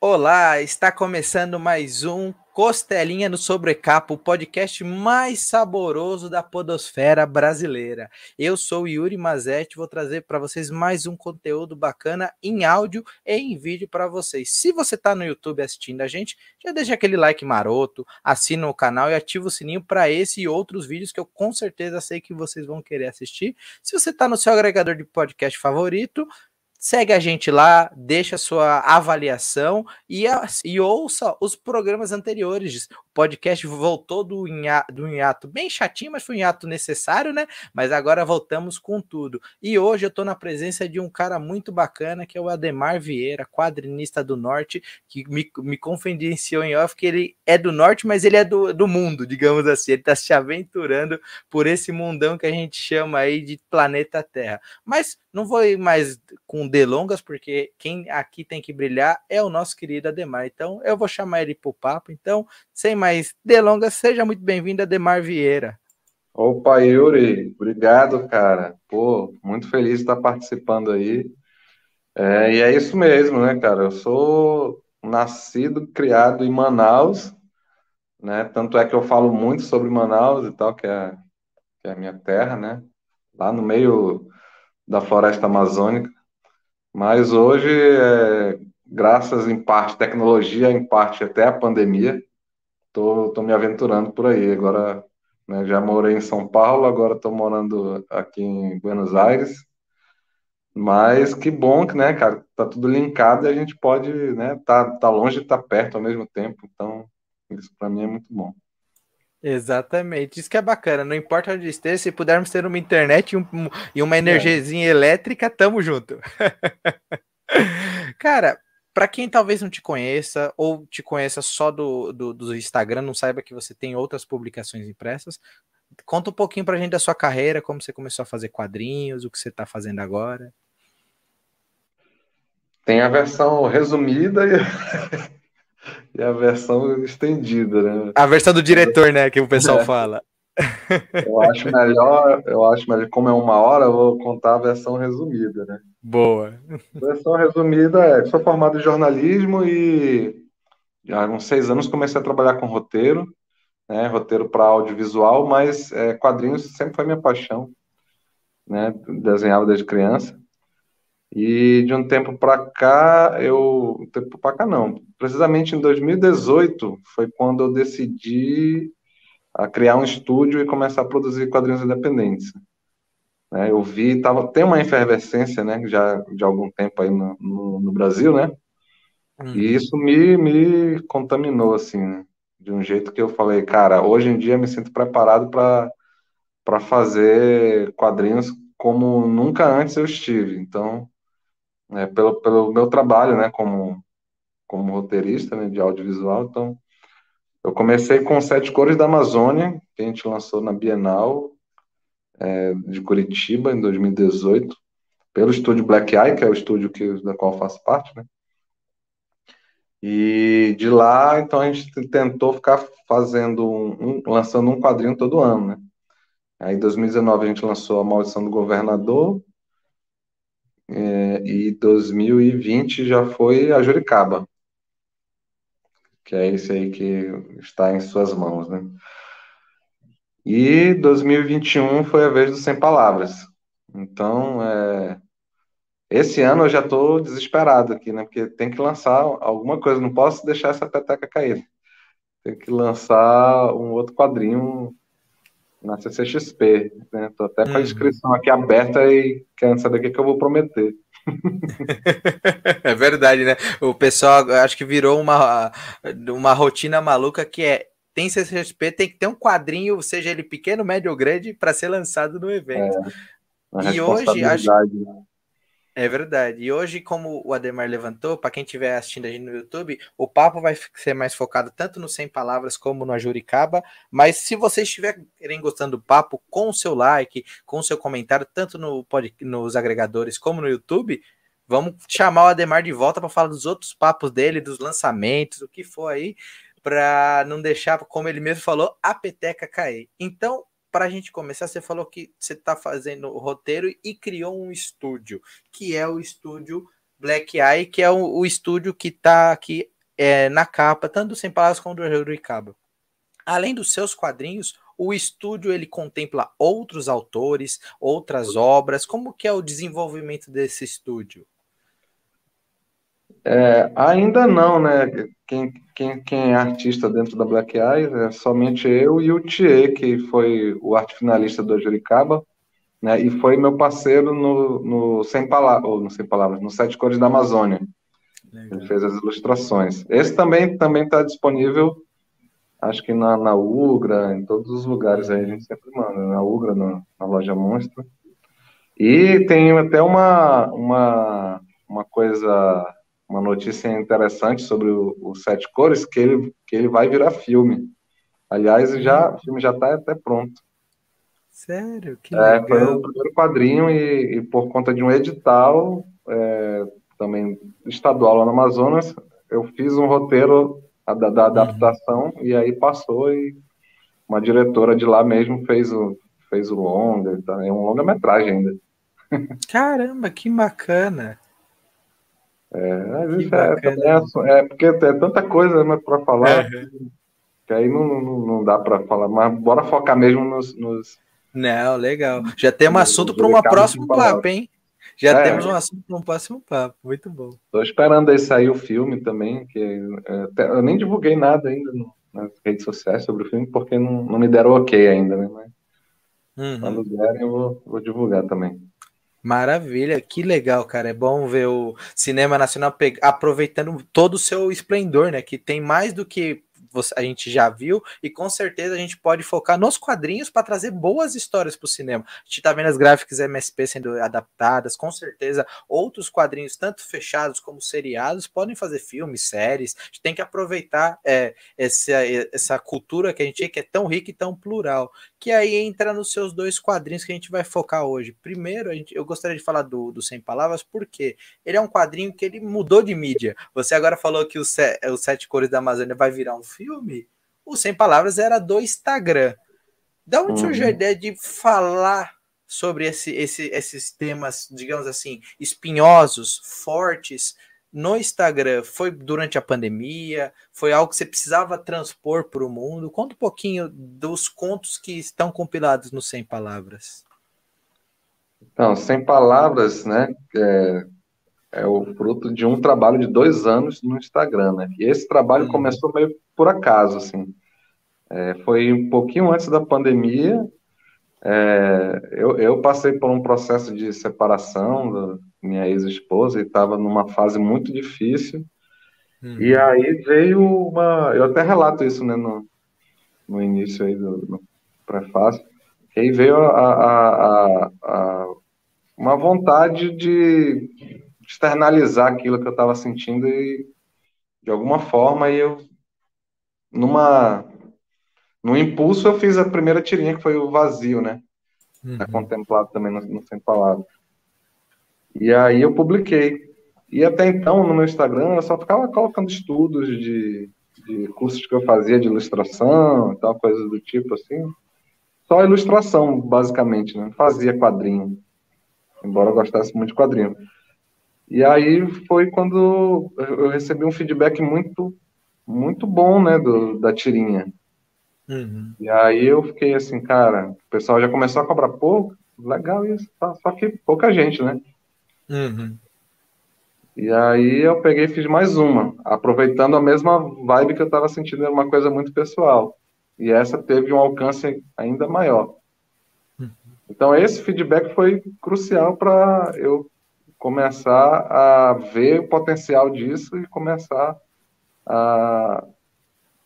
Olá, está começando mais um Costelinha no Sobrecapo, o podcast mais saboroso da podosfera brasileira. Eu sou Yuri Mazetti, vou trazer para vocês mais um conteúdo bacana em áudio e em vídeo para vocês. Se você está no YouTube assistindo a gente, já deixa aquele like maroto, assina o canal e ativa o sininho para esse e outros vídeos que eu com certeza sei que vocês vão querer assistir. Se você está no seu agregador de podcast favorito, Segue a gente lá, deixa sua avaliação e, e ouça os programas anteriores. O podcast voltou do hiato, do hiato bem chatinho, mas foi um hiato necessário, né? Mas agora voltamos com tudo. E hoje eu estou na presença de um cara muito bacana, que é o Ademar Vieira, quadrinista do Norte, que me, me confidenciou em off que ele é do Norte, mas ele é do, do mundo, digamos assim. Ele está se aventurando por esse mundão que a gente chama aí de planeta Terra. Mas não vou ir mais com delongas, porque quem aqui tem que brilhar é o nosso querido Ademar. Então, eu vou chamar ele para o papo. Então, sem mais delongas, seja muito bem-vindo, Ademar Vieira. Opa, Yuri, obrigado, cara. Pô, muito feliz de estar participando aí. É, e é isso mesmo, né, cara? Eu sou nascido, criado em Manaus, né? Tanto é que eu falo muito sobre Manaus e tal, que é, que é a minha terra, né? Lá no meio da floresta amazônica. Mas hoje, é, graças em parte à tecnologia, em parte até à pandemia, tô, tô me aventurando por aí. Agora, né, já morei em São Paulo, agora estou morando aqui em Buenos Aires. Mas que bom que, né, cara, tá tudo linkado e a gente pode, né, tá, tá longe e tá perto ao mesmo tempo. Então, isso para mim é muito bom. Exatamente, isso que é bacana. Não importa onde esteja, se pudermos ter uma internet e, um, e uma energiazinha é. elétrica, tamo junto. Cara, para quem talvez não te conheça ou te conheça só do, do, do, Instagram, não saiba que você tem outras publicações impressas, conta um pouquinho pra gente da sua carreira, como você começou a fazer quadrinhos, o que você está fazendo agora. Tem a versão resumida e E a versão estendida, né? A versão do diretor, né? Que o pessoal é. fala. Eu acho melhor, eu acho melhor, como é uma hora, eu vou contar a versão resumida, né? Boa. A versão resumida é: sou formado em jornalismo e há uns seis anos comecei a trabalhar com roteiro, né? Roteiro para audiovisual, mas é, quadrinhos sempre foi minha paixão, né? Desenhava desde criança. E de um tempo para cá, eu. Tempo para cá não. Precisamente em 2018 foi quando eu decidi a criar um estúdio e começar a produzir quadrinhos independentes. Né, eu vi, tava, tem uma efervescência, né, já de algum tempo aí no, no, no Brasil, né? Hum. E isso me, me contaminou, assim, né, de um jeito que eu falei, cara, hoje em dia me sinto preparado para fazer quadrinhos como nunca antes eu estive. Então, né, pelo, pelo meu trabalho, né, como, como roteirista né, de audiovisual. Então, eu comecei com Sete Cores da Amazônia, que a gente lançou na Bienal é, de Curitiba, em 2018, pelo estúdio Black Eye, que é o estúdio que, da qual eu faço parte, né? E de lá, então, a gente tentou ficar fazendo, um, lançando um quadrinho todo ano, né? Aí, em 2019, a gente lançou A Maldição do Governador, é, e 2020 já foi a Juricaba, que é esse aí que está em suas mãos, né? E 2021 foi a vez do Sem Palavras. Então, é, esse ano eu já estou desesperado aqui, né? Porque tem que lançar alguma coisa, não posso deixar essa peteca cair. Tem que lançar um outro quadrinho na CCXP, né? Tô até com a uhum. inscrição aqui aberta e querendo saber o que, que eu vou prometer. é verdade, né? O pessoal acho que virou uma, uma rotina maluca que é tem CCXP, tem que ter um quadrinho, seja ele pequeno, médio ou grande, para ser lançado no evento. É, e hoje acho, né? É verdade. E hoje, como o Ademar levantou, para quem estiver assistindo a gente no YouTube, o papo vai ser mais focado tanto no 100 palavras como no Ajuricaba. Mas se vocês estiverem gostando do papo, com o seu like, com o seu comentário, tanto no pod, nos agregadores como no YouTube, vamos chamar o Ademar de volta para falar dos outros papos dele, dos lançamentos, o que for aí, para não deixar, como ele mesmo falou, a peteca cair. Então, para a gente começar, você falou que você está fazendo o roteiro e criou um estúdio, que é o estúdio Black Eye, que é o, o estúdio que está aqui é, na capa, tanto do Sem Palavras como do Yuricaba. Além dos seus quadrinhos, o estúdio ele contempla outros autores, outras obras. Como que é o desenvolvimento desse estúdio? É, ainda não, né? Quem, quem, quem é artista dentro da Black Eyes é somente eu e o Thier, que foi o arte finalista do Juricaba, né? E foi meu parceiro no, no Sem Palavras, ou no Sem Palavras, no Sete Cores da Amazônia. Legal. Ele fez as ilustrações. Esse também também está disponível, acho que na, na Ugra, em todos os lugares aí a gente sempre manda, na Ugra, na, na loja Monstro. E tem até uma, uma, uma coisa uma notícia interessante sobre o, o, Sete Cores, que ele, que ele vai virar filme. Aliás, já, o filme já está até pronto. Sério? Que é, legal. Foi o primeiro quadrinho e, e por conta de um edital, é, também estadual lá no Amazonas, eu fiz um roteiro da, da uhum. adaptação uhum. e aí passou e uma diretora de lá mesmo fez o, fez o longa, é um longa-metragem ainda. Caramba, que bacana! É, mas isso é, é, é, porque é tanta coisa né, para falar que aí não, não, não dá para falar, mas bora focar mesmo nos. nos não, legal. Já temos assunto para uma próxima papo, hein? Já é. temos um assunto para um próximo papo. Muito bom. Estou esperando aí sair o filme também, que é, eu nem divulguei nada ainda no, nas redes sociais sobre o filme, porque não, não me deram ok ainda, né? Mas uhum. quando derem, eu vou, vou divulgar também. Maravilha, que legal, cara. É bom ver o cinema nacional aproveitando todo o seu esplendor, né? Que tem mais do que a gente já viu, e com certeza a gente pode focar nos quadrinhos para trazer boas histórias para o cinema. A gente está vendo as gráficas MSP sendo adaptadas, com certeza outros quadrinhos, tanto fechados como seriados, podem fazer filmes, séries. A gente tem que aproveitar é, essa, essa cultura que a gente tem, que é tão rica e tão plural, que aí entra nos seus dois quadrinhos que a gente vai focar hoje. Primeiro, gente, eu gostaria de falar do, do Sem Palavras, porque ele é um quadrinho que ele mudou de mídia. Você agora falou que o, o Sete Cores da Amazônia vai virar um filme, o Sem Palavras era do Instagram. Da onde uhum. surgiu a ideia de falar sobre esse, esse, esses temas, digamos assim, espinhosos, fortes, no Instagram? Foi durante a pandemia? Foi algo que você precisava transpor para o mundo? Conta um pouquinho dos contos que estão compilados no Sem Palavras. Então, Sem Palavras, né? É, é o fruto de um trabalho de dois anos no Instagram, né? E esse trabalho uhum. começou meio por acaso, assim. É, foi um pouquinho antes da pandemia. É, eu, eu, passei por um processo de separação da minha ex-esposa e estava numa fase muito difícil. Uhum. E aí veio uma. Eu até relato isso né, no, no início aí do no prefácio. E aí veio a, a, a, a uma vontade de externalizar aquilo que eu estava sentindo e de alguma forma eu numa no impulso eu fiz a primeira tirinha que foi o vazio, né? Uhum. Tá contemplado também no, no Sem Palavras. E aí eu publiquei. E até então no meu Instagram eu só ficava colocando estudos de, de cursos que eu fazia de ilustração e tal, coisas do tipo assim. Só ilustração, basicamente, né? Fazia quadrinho. Embora eu gostasse muito de quadrinho. E aí foi quando eu recebi um feedback muito, muito bom, né, do, da tirinha. Uhum. E aí eu fiquei assim, cara, o pessoal já começou a cobrar pouco, legal isso, tá? só que pouca gente, né? Uhum. E aí eu peguei e fiz mais uma, aproveitando a mesma vibe que eu estava sentindo, era uma coisa muito pessoal. E essa teve um alcance ainda maior. Uhum. Então esse feedback foi crucial para eu começar a ver o potencial disso e começar a,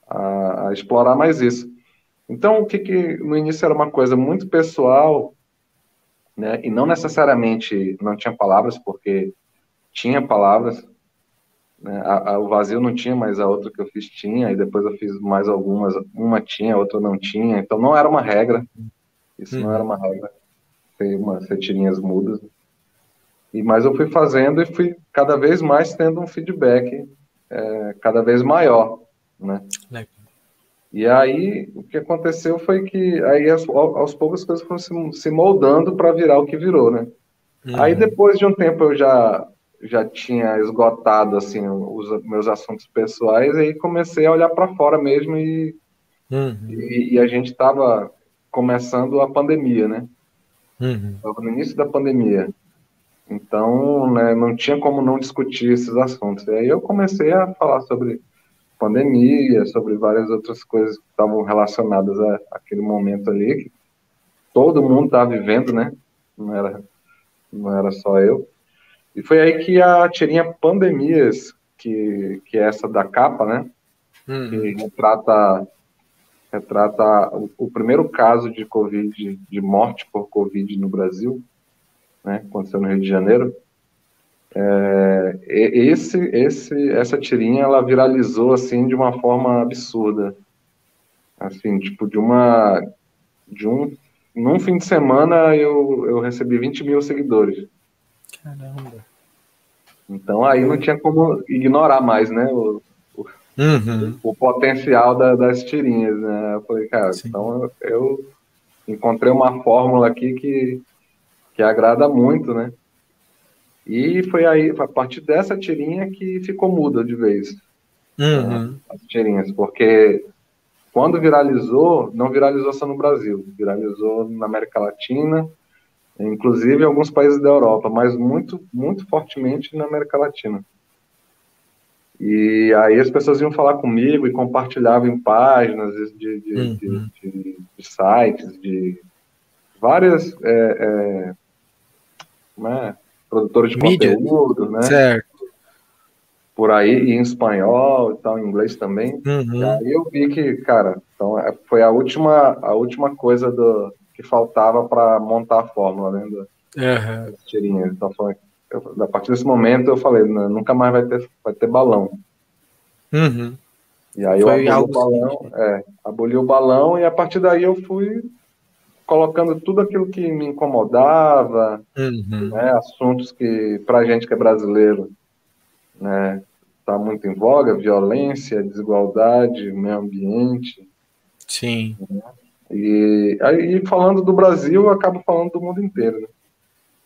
a, a explorar mais isso. Então, o que, que no início era uma coisa muito pessoal, né, e não necessariamente não tinha palavras, porque tinha palavras, né, a, a, o vazio não tinha, mas a outra que eu fiz tinha, e depois eu fiz mais algumas, uma tinha, a outra não tinha, então não era uma regra, isso não era uma regra, ter, uma, ter tirinhas mudas, e, mas eu fui fazendo e fui cada vez mais tendo um feedback é, cada vez maior, né? E aí o que aconteceu foi que aí aos, aos poucos as coisas foram se, se moldando para virar o que virou, né? Uhum. Aí depois de um tempo eu já já tinha esgotado assim os meus assuntos pessoais, e aí comecei a olhar para fora mesmo e, uhum. e, e, a gente estava começando a pandemia, né? Estava uhum. no início da pandemia. Então, né, não tinha como não discutir esses assuntos. E aí eu comecei a falar sobre pandemia, sobre várias outras coisas que estavam relacionadas a, aquele momento ali, que todo mundo estava vivendo, né? Não era, não era só eu. E foi aí que a tirinha Pandemias, que, que é essa da capa, né? Uhum. Que retrata, retrata o, o, primeiro caso de Covid, de morte por Covid no Brasil, né? Aconteceu no Rio de Janeiro. É, esse, esse, essa tirinha ela viralizou assim de uma forma absurda, assim tipo de uma, de um, num fim de semana eu, eu recebi 20 mil seguidores. Caramba. Então aí não tinha como ignorar mais, né? O, o, uhum. o potencial da, das tirinhas, né? Eu falei, cara, Sim. então eu, eu, encontrei uma fórmula aqui que, que agrada muito, né? E foi aí, a partir dessa tirinha que ficou muda de vez. Uhum. Né? As tirinhas, porque quando viralizou, não viralizou só no Brasil, viralizou na América Latina, inclusive em alguns países da Europa, mas muito, muito fortemente na América Latina. E aí as pessoas iam falar comigo e compartilhavam em páginas de, de, uhum. de, de, de sites, de várias é, é, né, produtores de Mídia. conteúdo, né? Certo. Por aí, em espanhol e tal, em inglês também. Uhum. E aí eu vi que, cara, então é, foi a última, a última coisa do, que faltava para montar a fórmula, né? Do, uhum. tirinhas. Então, foi, eu, a partir desse momento eu falei, nunca mais vai ter, vai ter balão. Uhum. E aí foi eu aboli o balão, é, aboli o balão e a partir daí eu fui colocando tudo aquilo que me incomodava, uhum. né, assuntos que para gente que é brasileiro, né, está muito em voga, violência, desigualdade, meio ambiente. Sim. Né? E aí, falando do Brasil, eu acabo falando do mundo inteiro. Né?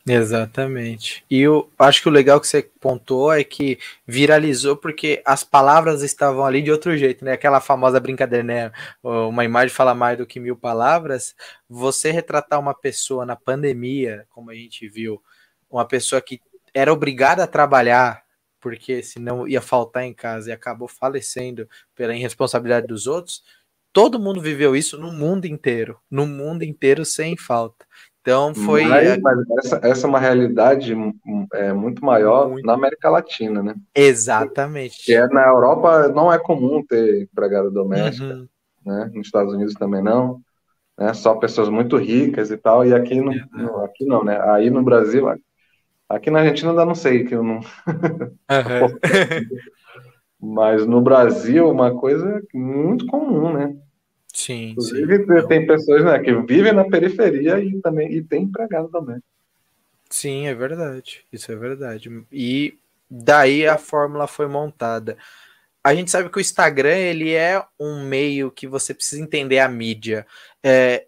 Exatamente. E eu acho que o legal que você pontuou é que viralizou porque as palavras estavam ali de outro jeito, né? Aquela famosa brincadeira, né? Uma imagem fala mais do que mil palavras. Você retratar uma pessoa na pandemia, como a gente viu, uma pessoa que era obrigada a trabalhar porque senão ia faltar em casa e acabou falecendo pela irresponsabilidade dos outros, todo mundo viveu isso no mundo inteiro, no mundo inteiro sem falta. Então foi. Mas, mas essa, essa, é uma realidade é, muito maior muito. na América Latina, né? Exatamente. Que é, na Europa não é comum ter empregada doméstica, uhum. né? Nos Estados Unidos também não. Né? Só pessoas muito ricas e tal. E aqui, no aqui não, né? Aí no Brasil, aqui na Argentina ainda não sei, que eu não. Uhum. Mas no Brasil, uma coisa muito comum, né? Sim. Inclusive, sim. tem pessoas né, que vivem na periferia e também e tem empregado também. Sim, é verdade. Isso é verdade. E daí a fórmula foi montada. A gente sabe que o Instagram ele é um meio que você precisa entender a mídia. É,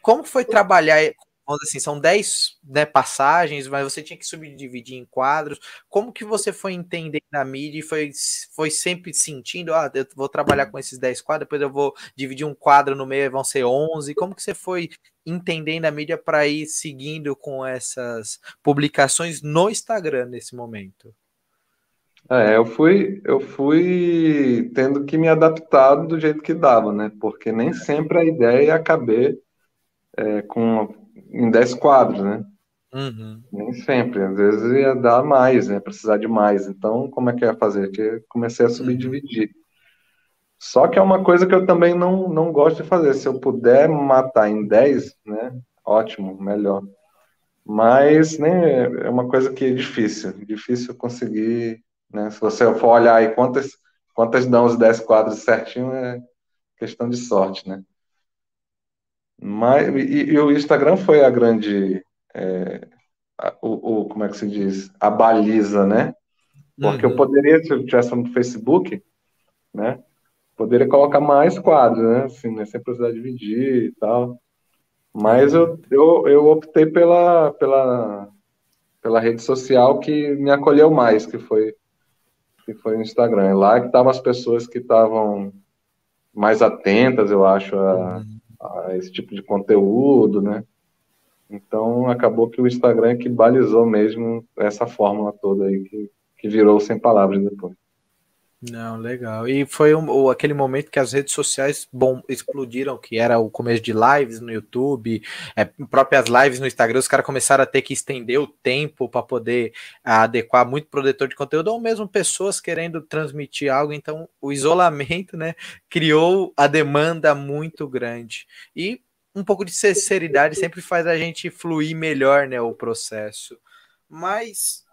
como foi trabalhar vamos assim, são 10 né, passagens, mas você tinha que subdividir em quadros. Como que você foi entendendo a mídia e foi, foi sempre sentindo, ah, eu vou trabalhar com esses 10 quadros, depois eu vou dividir um quadro no meio, vão ser 11. Como que você foi entendendo a mídia para ir seguindo com essas publicações no Instagram nesse momento? É, eu fui, eu fui tendo que me adaptar do jeito que dava, né? Porque nem sempre a ideia é caber é, com em 10 quadros, né? Uhum. Nem sempre, às vezes ia dar mais, né? Precisar de mais. Então, como é que ia fazer? Que comecei a subdividir. Uhum. Só que é uma coisa que eu também não, não gosto de fazer. Se eu puder matar em 10, né? Ótimo, melhor. Mas né, é uma coisa que é difícil. Difícil conseguir. Né? Se você for olhar aí quantas, quantas dão os 10 quadros certinho, é questão de sorte, né? Mas, e, e, o Instagram foi a grande. É, a, o, o, como é que se diz? A baliza, né? Porque uhum. eu poderia, se eu tivesse no Facebook, né? Poderia colocar mais quadros, né? Assim, né? Sem precisar dividir e tal. Mas eu, eu, eu optei pela, pela, pela rede social que me acolheu mais, que foi que foi o Instagram. É lá que estavam as pessoas que estavam mais atentas, eu acho, a, uhum. A, esse tipo de conteúdo, né? Então acabou que o Instagram é que balizou mesmo essa fórmula toda aí que, que virou sem palavras depois. Não, legal. E foi um, aquele momento que as redes sociais bom, explodiram, que era o começo de lives no YouTube, é, próprias lives no Instagram, os caras começaram a ter que estender o tempo para poder adequar muito produtor de conteúdo, ou mesmo pessoas querendo transmitir algo. Então, o isolamento, né, criou a demanda muito grande. E um pouco de sinceridade sempre faz a gente fluir melhor, né, o processo. Mas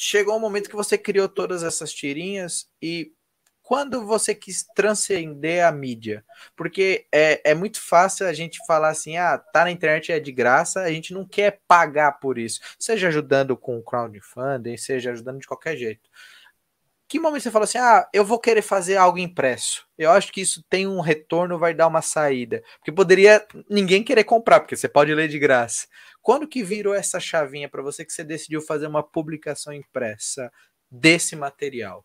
chegou um momento que você criou todas essas tirinhas e quando você quis transcender a mídia? Porque é, é muito fácil a gente falar assim, ah, tá na internet é de graça, a gente não quer pagar por isso, seja ajudando com crowdfunding, seja ajudando de qualquer jeito. Que momento você fala assim, ah, eu vou querer fazer algo impresso? Eu acho que isso tem um retorno, vai dar uma saída. Porque poderia ninguém querer comprar, porque você pode ler de graça. Quando que virou essa chavinha para você que você decidiu fazer uma publicação impressa desse material?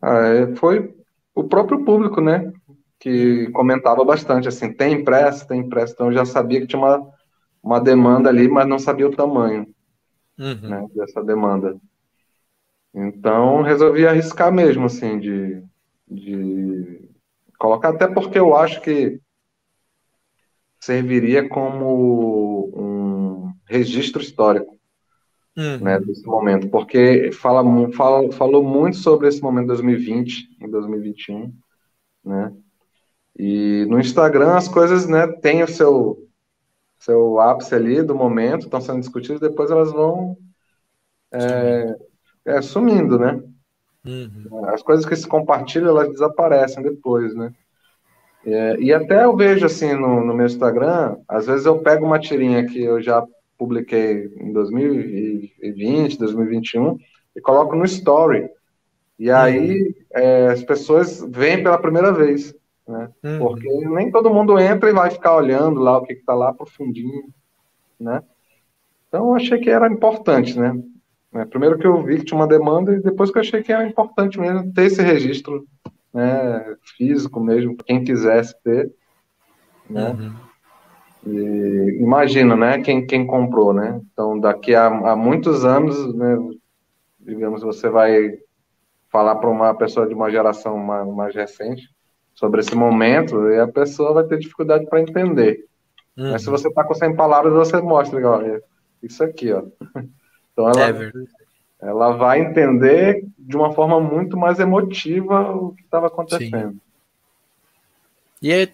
Ah, é, foi o próprio público, né? Que comentava bastante assim, tem impresso, tem impresso. Então eu já sabia que tinha uma, uma demanda ali, mas não sabia o tamanho uhum. né, dessa demanda. Então resolvi arriscar mesmo, assim, de, de colocar, até porque eu acho que serviria como um registro histórico uhum. né, desse momento, porque fala, fala, falou muito sobre esse momento de 2020 e 2021, né? E no Instagram as coisas, né, têm o seu seu ápice ali do momento, estão sendo discutidas, depois elas vão é, é, sumindo, né? Uhum. As coisas que se compartilham, elas desaparecem depois, né? É, e até eu vejo assim no, no, meu Instagram, às vezes eu pego uma tirinha que eu já publiquei em 2020, 2021 e coloco no story. E aí uhum. é, as pessoas veem pela primeira vez, né? Uhum. Porque nem todo mundo entra e vai ficar olhando lá o que está lá profundinho, né? Então eu achei que era importante, né? É, primeiro que eu vi que tinha uma demanda e depois que eu achei que era importante mesmo ter esse registro né, físico mesmo, quem quisesse ter. Né? Uhum. E, imagina, né, quem, quem comprou, né? Então, daqui a, a muitos anos, né, digamos, você vai falar para uma pessoa de uma geração mais, mais, recente sobre esse momento e a pessoa vai ter dificuldade para entender. Uhum. Mas se você está com 100 palavras, você mostra, olha, isso aqui, ó. Então ela, é verdade ela vai entender de uma forma muito mais emotiva o que estava acontecendo. Sim. E é,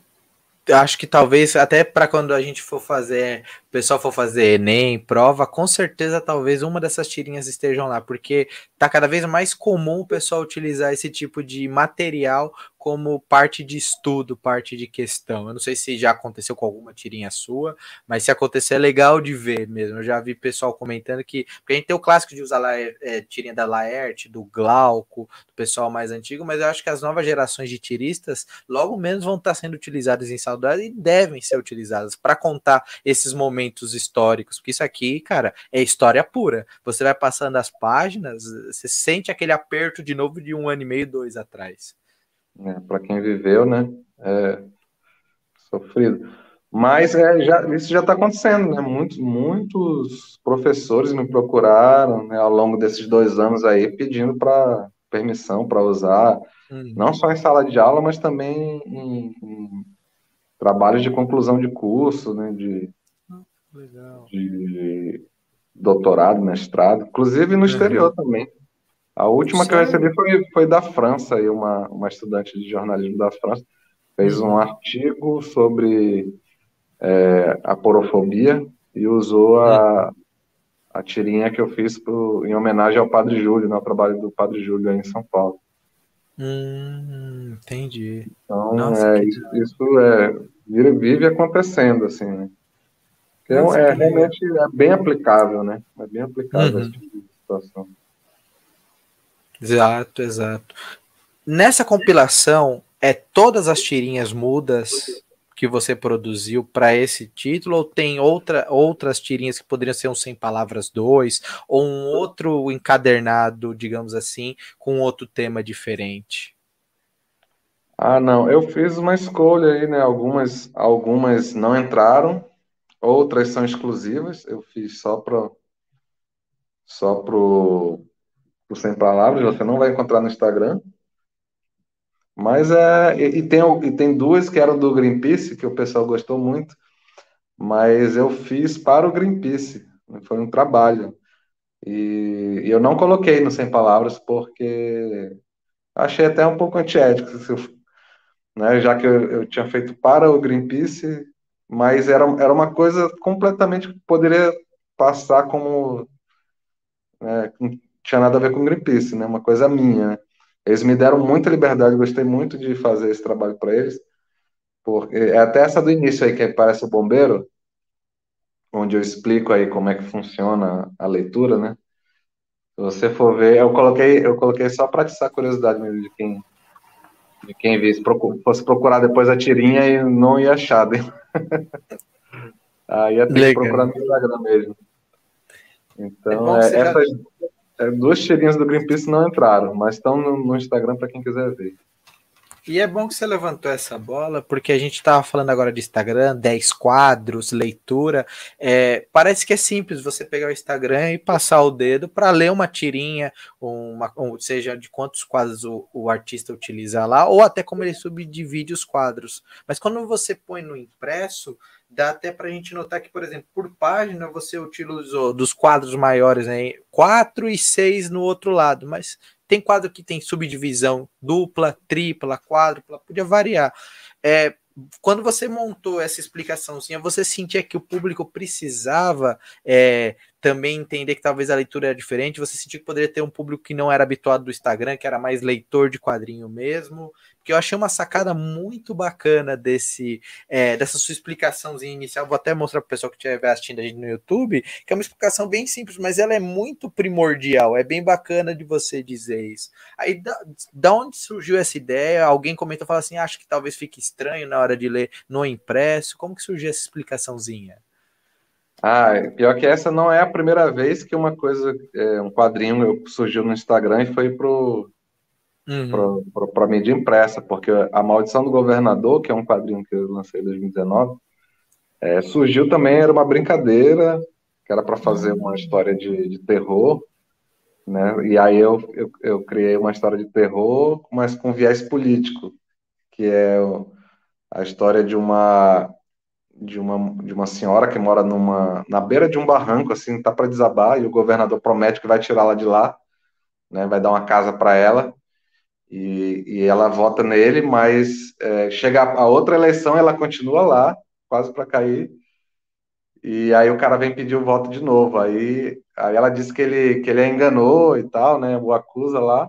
acho que talvez até para quando a gente for fazer, pessoal for fazer Enem, prova, com certeza talvez uma dessas tirinhas estejam lá, porque tá cada vez mais comum o pessoal utilizar esse tipo de material como parte de estudo, parte de questão. Eu não sei se já aconteceu com alguma tirinha sua, mas se acontecer é legal de ver mesmo. Eu já vi pessoal comentando que. Porque a gente tem o clássico de usar lá, é, tirinha da Laerte, do Glauco, do pessoal mais antigo, mas eu acho que as novas gerações de tiristas logo menos vão estar sendo utilizadas em saudade e devem ser utilizadas para contar esses momentos históricos. Porque isso aqui, cara, é história pura. Você vai passando as páginas, você sente aquele aperto de novo de um ano e meio, dois atrás né? Para quem viveu, né? É sofrido. Mas é, já, isso já está acontecendo, né? Muitos, muitos professores me procuraram né, ao longo desses dois anos aí pedindo para permissão para usar, uhum. não só em sala de aula, mas também em, em trabalhos de conclusão de curso, né? De, de doutorado, mestrado, inclusive no uhum. exterior também. A última Sim. que eu recebi foi, foi da França, e uma, uma estudante de jornalismo da França fez um artigo sobre é, a porofobia e usou a, a tirinha que eu fiz pro, em homenagem ao Padre Júlio, no né, trabalho do Padre Júlio aí em São Paulo. Hum, entendi. Então, Nossa, é, isso, isso, é, vive acontecendo, assim, né? Então, é, realmente é bem aplicável, né? É bem aplicável uhum. tipo situação. Exato, exato. Nessa compilação, é todas as tirinhas mudas que você produziu para esse título, ou tem outra, outras tirinhas que poderiam ser um 100 Palavras 2, ou um outro encadernado, digamos assim, com outro tema diferente? Ah, não, eu fiz uma escolha aí, né? Algumas, algumas não entraram, outras são exclusivas. Eu fiz só para só pro, pro Sem Palavras, você não vai encontrar no Instagram. Mas é. E, e, tem, e tem duas que eram do Greenpeace, que o pessoal gostou muito, mas eu fiz para o Greenpeace. Foi um trabalho. E, e eu não coloquei no Sem Palavras, porque achei até um pouco antiético, né, já que eu, eu tinha feito para o Greenpeace, mas era, era uma coisa completamente que poderia passar como. Né, não tinha nada a ver com Greenpeace, né, uma coisa minha. Né. Eles me deram muita liberdade, gostei muito de fazer esse trabalho para eles. Porque é até essa do início aí que parece o bombeiro, onde eu explico aí como é que funciona a leitura, né? Se você for ver, eu coloquei, eu coloquei só para atiçar a curiosidade mesmo de quem de quem visse, fosse procurar depois a tirinha e não ia achar. Né? Aí ia ter Legal. que procurar no Instagram mesmo. Então, é, é essas, já... É, duas tirinhas do Greenpeace não entraram, mas estão no, no Instagram para quem quiser ver. E é bom que você levantou essa bola, porque a gente estava falando agora de Instagram, 10 quadros, leitura. É, parece que é simples você pegar o Instagram e passar o dedo para ler uma tirinha, uma, ou seja, de quantos quadros o, o, artista utiliza lá, ou até como ele subdivide os quadros. Mas quando você põe no impresso, dá até para a gente notar que, por exemplo, por página você utilizou dos quadros maiores, né, quatro e seis no outro lado, mas tem quadro que tem subdivisão dupla, tripla, quádrupla, podia variar. É, quando você montou essa explicaçãozinha, você sentia que o público precisava é, também entender que talvez a leitura era diferente? Você sentia que poderia ter um público que não era habituado do Instagram, que era mais leitor de quadrinho mesmo? Que eu achei uma sacada muito bacana desse é, dessa sua explicaçãozinha inicial. Vou até mostrar para o pessoal que estiver assistindo a gente no YouTube, que é uma explicação bem simples, mas ela é muito primordial. É bem bacana de você dizer isso. Aí, da, da onde surgiu essa ideia? Alguém comentou, fala assim, acho que talvez fique estranho na hora de ler no impresso. Como que surgiu essa explicação?zinha? Ah, pior que essa não é a primeira vez que uma coisa, é, um quadrinho surgiu no Instagram e foi pro uhum. para mídia impressa, porque A Maldição do Governador, que é um quadrinho que eu lancei em 2019, é, surgiu também, era uma brincadeira, que era para fazer uma história de, de terror, né? E aí eu, eu, eu, criei uma história de terror, mas com viés político, que é a história de uma de uma, de uma senhora que mora numa na beira de um barranco, assim, tá para desabar, e o governador promete que vai tirá-la de lá, né? Vai dar uma casa para ela. E, e ela vota nele, mas é, chega a outra eleição, ela continua lá, quase para cair. E aí o cara vem pedir o voto de novo. Aí, aí ela diz que ele, que ele a enganou e tal, né? O acusa lá.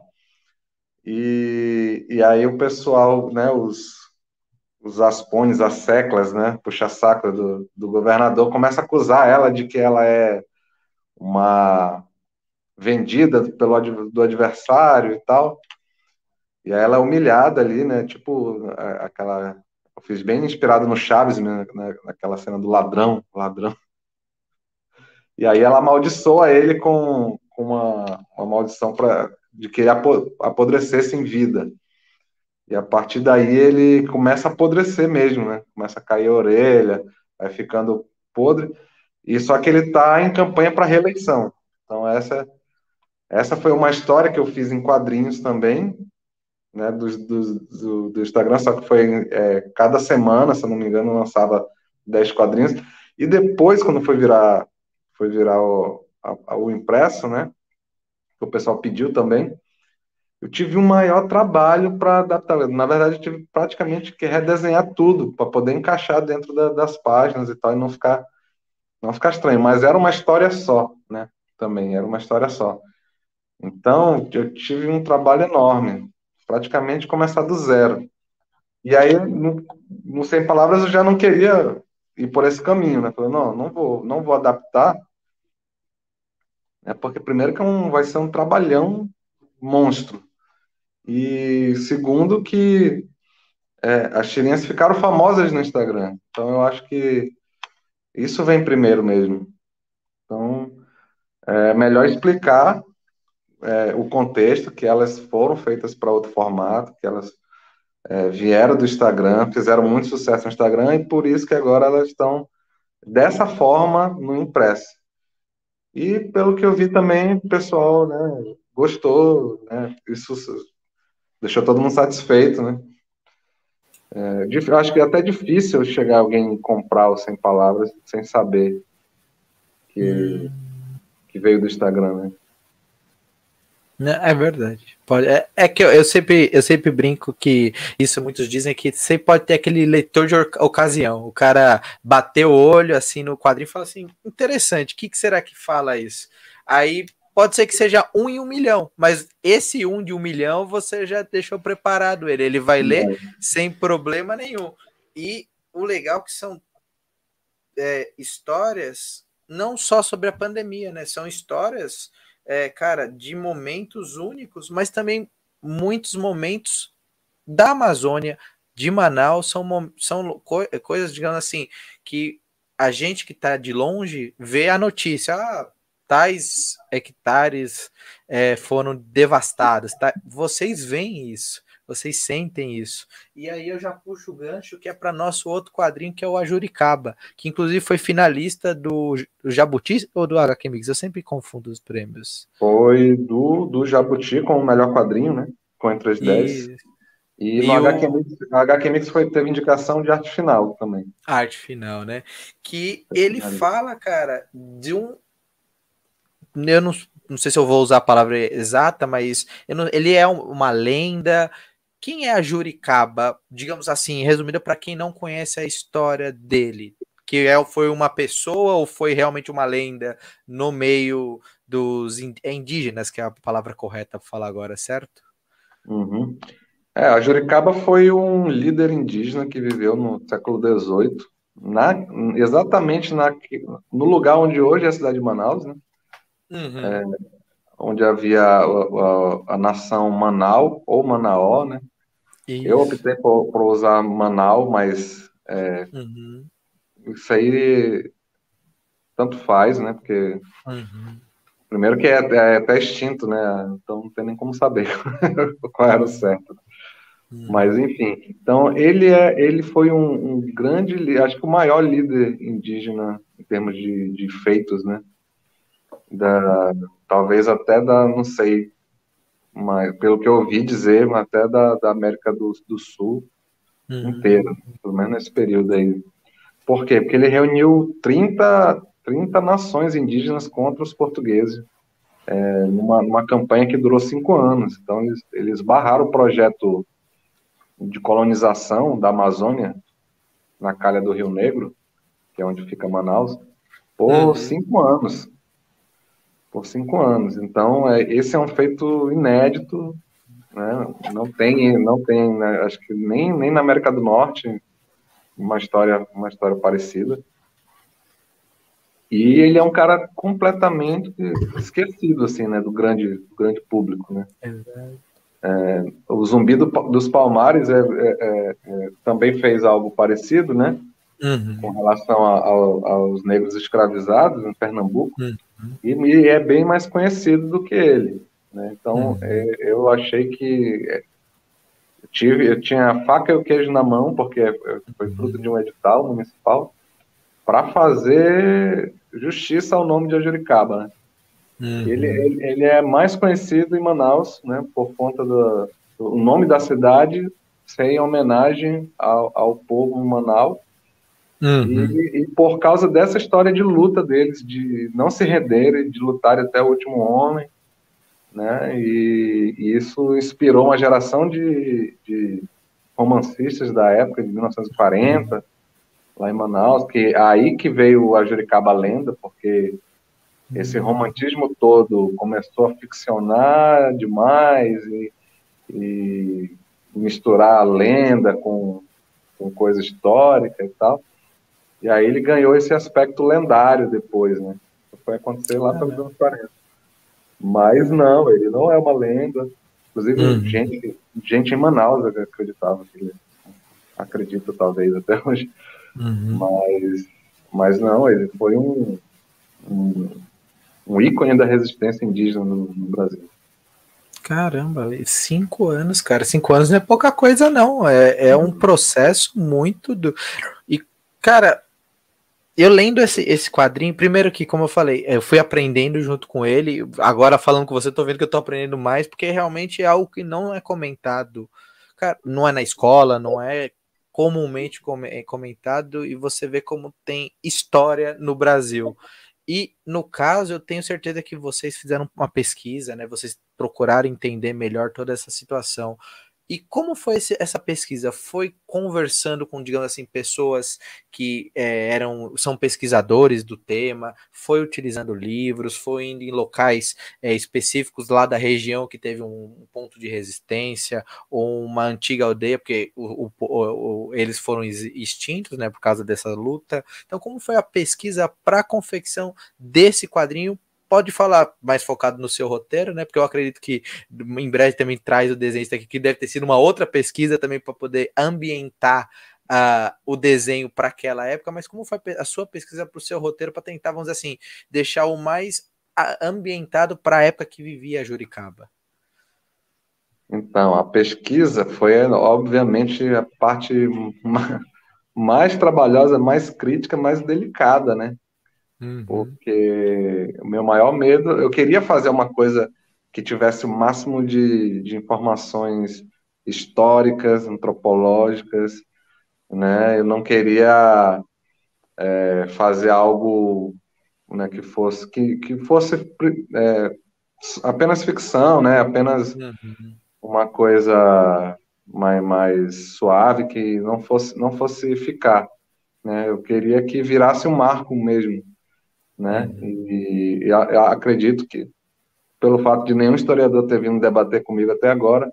E, e aí o pessoal, né? Os, os aspones, as seclas, né? Puxa-saco do, do governador, começa a acusar ela de que ela é uma vendida pelo do adversário e tal. E ela é humilhada ali, né? Tipo, aquela. Eu fiz bem inspirado no Chaves, né? naquela cena do ladrão, ladrão. E aí ela amaldiçoa ele com, com uma, uma maldição pra, de que ele apodrecesse em vida. E a partir daí ele começa a apodrecer mesmo, né? Começa a cair a orelha, vai ficando podre. E só que ele está em campanha para reeleição. Então essa essa foi uma história que eu fiz em quadrinhos também, né, do, do, do, Instagram, só que foi é, cada semana, se eu não me engano, lançava 10 quadrinhos. E depois, quando foi virar, foi virar o, a, o impresso, né, que o pessoal pediu também, eu tive um maior trabalho para adaptar. Na verdade, eu tive praticamente que redesenhar tudo para poder encaixar dentro da, das páginas e tal, e não ficar, não ficar estranho. Mas era uma história só, né? Também era uma história só. Então, eu tive um trabalho enorme praticamente começar do zero. E aí, no, no Sem Palavras, eu já não queria ir por esse caminho, né? Falei, não, não vou, não vou adaptar, né? porque primeiro que é um, vai ser um trabalhão monstro. E segundo que É, as tirinhas ficaram famosas no Instagram. Então eu acho que isso vem primeiro mesmo. Então é melhor explicar é, o contexto, que elas foram feitas para outro formato, que elas é, vieram do Instagram, fizeram muito sucesso no Instagram e por isso que agora elas estão dessa forma no impresso. E pelo que eu vi também, o pessoal né, gostou, né, isso deixou todo mundo satisfeito, né? É, acho que é até difícil chegar alguém comprar o Sem Palavras sem saber que, hum. que veio do Instagram, né? É verdade. Pode, é, é que eu, eu, sempre, eu sempre brinco que isso muitos dizem que sempre pode ter aquele leitor de ocasião. O cara bateu o olho assim no quadrinho e fala assim: interessante, o que, que será que fala isso? Aí pode ser que seja um em um milhão, mas esse um de um milhão você já deixou preparado ele. Ele vai ler sem problema nenhum. E o legal é que são é, histórias não só sobre a pandemia, né? São histórias é, cara, de momentos únicos, mas também muitos momentos da Amazônia, de Manaus, são, são co coisas, digamos assim, que a gente que está de longe vê a notícia, ah, tais hectares é, foram devastados, tá? vocês veem isso. Vocês sentem isso. E aí eu já puxo o gancho que é para nosso outro quadrinho, que é o Ajuricaba, que inclusive foi finalista do, do Jabuti ou do HQ Mix? Eu sempre confundo os prêmios. Foi do, do Jabuti com o melhor quadrinho, né? Com entre as 10. E, e no o... HQ, Mix, HQ Mix foi, teve indicação de arte final também. Arte final, né? Que ele fala, cara, de um. Eu não, não sei se eu vou usar a palavra exata, mas não, ele é uma lenda quem é a Juricaba, digamos assim, resumida para quem não conhece a história dele? Que é, foi uma pessoa ou foi realmente uma lenda no meio dos é indígenas, que é a palavra correta para falar agora, certo? Uhum. É, a Juricaba foi um líder indígena que viveu no século XVIII, na, exatamente na, no lugar onde hoje é a cidade de Manaus, né? Uhum. É, onde havia a, a, a, nação Manau, ou Manaó, né? Isso. Eu optei por, por, usar Manau, mas é, uhum. isso aí tanto faz, né? Porque uhum. primeiro que é, é, até extinto, né? Então não tem nem como saber qual era o certo. Uhum. Mas enfim, então ele é, ele foi um, um, grande, acho que o maior líder indígena em termos de, de feitos, né? Da, talvez até da, não sei, mas, pelo que eu ouvi dizer, até da, da América do, do Sul uhum. inteira, pelo menos nesse período aí. Por quê? Porque ele reuniu 30, 30 nações indígenas contra os portugueses, é, numa, numa campanha que durou cinco anos. Então, eles, eles barraram o projeto de colonização da Amazônia, na calha do Rio Negro, que é onde fica Manaus, por uhum. cinco anos por cinco anos. Então, é, esse é um feito inédito, né? não tem, não tem né? acho que nem, nem na América do Norte uma história, uma história parecida. E ele é um cara completamente esquecido, assim, né, do grande, do grande público, né. É, o Zumbi do, dos Palmares é, é, é, é, também fez algo parecido, né, uhum. com relação a, a, aos negros escravizados em Pernambuco. Uhum e, e é bem mais conhecido do que ele. Né? Então, uhum. é, eu achei que é, eu tive, eu tinha a faca e o queijo na mão, porque foi fruto de um edital municipal, para fazer justiça ao nome de Ajuricaba. Né? Uhum. Ele, ele, ele, é mais conhecido em Manaus, né, por conta do, do nome da cidade ser em homenagem ao, ao povo Manaus Uhum. E, e, por causa dessa história de luta deles, de não se renderem, de lutar até o último homem, né? E, e isso inspirou uma geração de, de, romancistas da época de 1940, uhum. lá em Manaus, que aí que veio a Juricaba Lenda, porque esse uhum. romantismo todo começou a ficcionar demais e, e misturar a lenda com, com coisa histórica e tal. E aí ele ganhou esse aspecto lendário depois, né? Foi acontecer lá pelos anos 40. Mas não, ele não é uma lenda. Inclusive, uhum. gente, gente em Manaus acreditava que ele acredito talvez até hoje. Uhum. Mas, mas não, ele foi um, um, um ícone da resistência indígena no, no Brasil. Caramba, cinco anos, cara. Cinco anos não é pouca coisa, não. É, é um processo muito do. E, cara, eu lendo esse, esse quadrinho, primeiro que, como eu falei, eu fui aprendendo junto com ele. Agora, falando com você, tô vendo que eu tô aprendendo mais, porque realmente é algo que não é comentado. Cara, não é na escola, não é comumente comentado, e você vê como tem história no Brasil. E no caso, eu tenho certeza que vocês fizeram uma pesquisa, né? Vocês procuraram entender melhor toda essa situação. E como foi esse, essa pesquisa? Foi conversando com, digamos assim, pessoas que é, eram são pesquisadores do tema, foi utilizando livros, foi indo em locais é, específicos lá da região que teve um, ponto de resistência, ou uma antiga aldeia, porque o, o, o, eles foram extintos né, por causa dessa luta. Então, como foi a pesquisa para a confecção desse quadrinho pode falar mais focado no seu roteiro, né? Porque eu acredito que em breve também traz o desenho aqui, que deve ter sido uma outra pesquisa também para poder ambientar uh, o desenho para aquela época. Mas como foi a sua pesquisa para o seu roteiro para tentar, vamos dizer assim, deixar o mais ambientado para a época que vivia a Juricaba? Então, a pesquisa foi, obviamente, a parte mais trabalhosa, mais crítica, mais delicada, né? Uhum. Porque o meu maior medo, eu queria fazer uma coisa que tivesse o máximo de, de informações históricas, antropológicas, né? Eu não queria é, fazer algo né, que fosse que, que fosse é, apenas ficção, né? Apenas uhum. uma coisa mais, mais suave que não fosse não fosse ficar, né? Eu queria que virasse um marco mesmo né? Uhum. E, e eu acredito que, pelo fato de nenhum historiador ter vindo debater comigo até agora,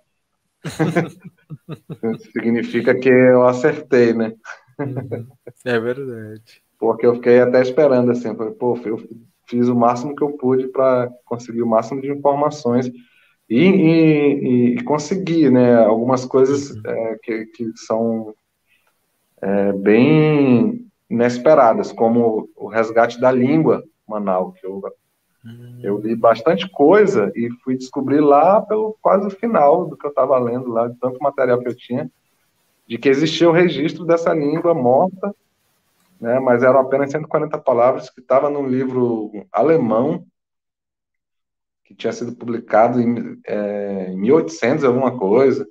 significa que eu acertei, né? Uhum. É verdade. Porque eu fiquei até esperando, assim, falei, pô, eu fiz o máximo que eu pude para conseguir o máximo de informações e, e, e conseguir, né, algumas coisas uhum. é, que, que são é, bem inesperadas, como o resgate da língua Manaus, que eu, hum. eu li bastante coisa e fui descobrir lá pelo quase o final do que eu estava lendo lá, de tanto material que eu tinha, de que existia o registro dessa língua morta, né, mas eram apenas 140 palavras, que estava num livro alemão, que tinha sido publicado em, é, em 1800, alguma coisa,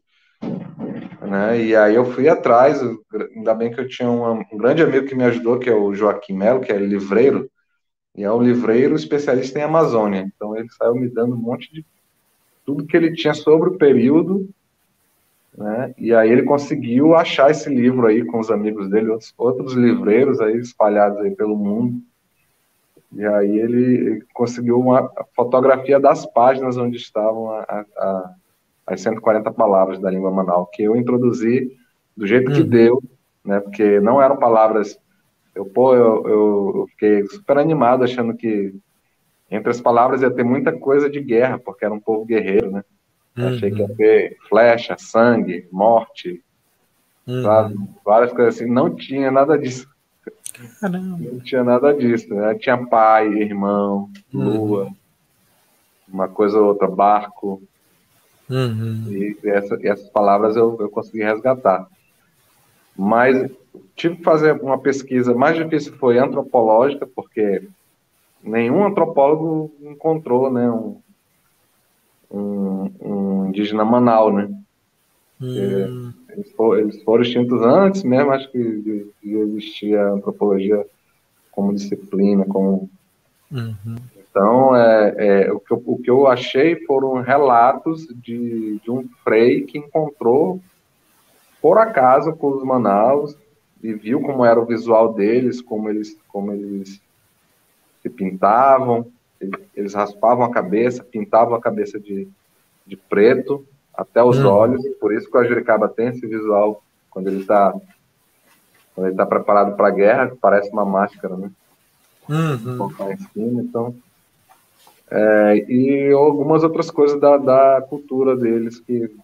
né? E aí eu fui atrás, ainda bem que eu tinha um, um grande amigo que me ajudou, que é o Joaquim Melo, que é livreiro, e é um livreiro especialista em Amazônia. Então ele saiu me dando um monte de tudo que ele tinha sobre o período, né? E aí ele conseguiu achar esse livro aí com os amigos dele, outros, outros livreiros aí espalhados aí pelo mundo. E aí ele, conseguiu uma fotografia das páginas onde estavam a, a, as 140 palavras da língua Manaus, que eu introduzi do jeito que uhum. deu, né? Porque não eram palavras. Eu, pô, eu, eu, fiquei super animado achando que entre as palavras ia ter muita coisa de guerra, porque era um povo guerreiro, né? Uhum. Achei que ia uhum. ter flecha, sangue, morte, uhum. sabe? Várias coisas assim. Não tinha nada disso. Caramba. Não tinha nada disso. Né? Tinha pai, irmão, uhum. lua, uma coisa ou outra, barco, Uhum. E essa, essas palavras eu, eu consegui resgatar. Mas tive que fazer uma pesquisa mais difícil foi antropológica, porque nenhum antropólogo encontrou né, um, um, um indígena Manaus, né? Hum. Eles, foram, eles, foram, extintos antes mesmo, acho que de, de existir a antropologia como disciplina, como uhum. Então, é, é o, que eu, o, que eu, achei foram relatos de, de, um frei que encontrou, por acaso, com os Manaus e viu como era o visual deles, como eles, como eles se pintavam, eles raspavam a cabeça, pintavam a cabeça de, de preto até os hum. olhos, por isso que o Ajuricaba tem esse visual quando ele está quando ele está preparado para a guerra, parece uma máscara, né? Uhum. Em cima, então é, e algumas outras coisas da, da cultura deles que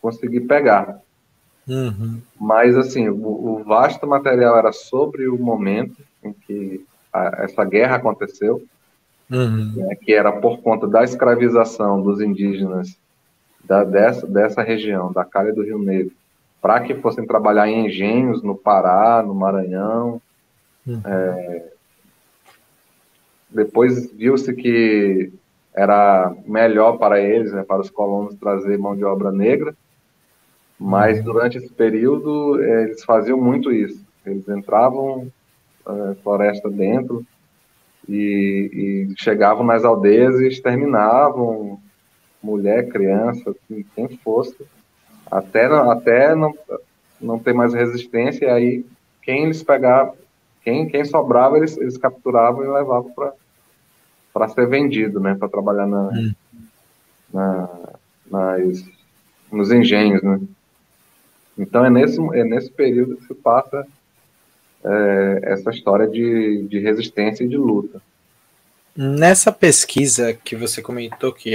consegui pegar. Uhum. Mas, assim, o, o, vasto material era sobre o momento em que a, essa guerra aconteceu, uhum. né, que era por conta da escravização dos indígenas da, dessa, dessa região, da Calha do Rio Negro, para que fossem trabalhar em engenhos no Pará, no Maranhão. Uhum. É, depois viu-se que era melhor para eles, né, para os colonos, trazer mão de obra negra, mas uhum. durante esse período é, eles faziam muito isso. Eles entravam é, floresta dentro e, e, chegavam nas aldeias e exterminavam mulher, criança, assim, quem fosse, até, até não, não ter mais resistência. E aí quem eles pegavam, quem, quem sobrava, eles, eles capturavam e levavam para ser vendido, né, para trabalhar na, hum. na, nas, nos engenhos, né. Então é nesse, é nesse período que se passa é, essa história de, de resistência e de luta. Nessa pesquisa que você comentou que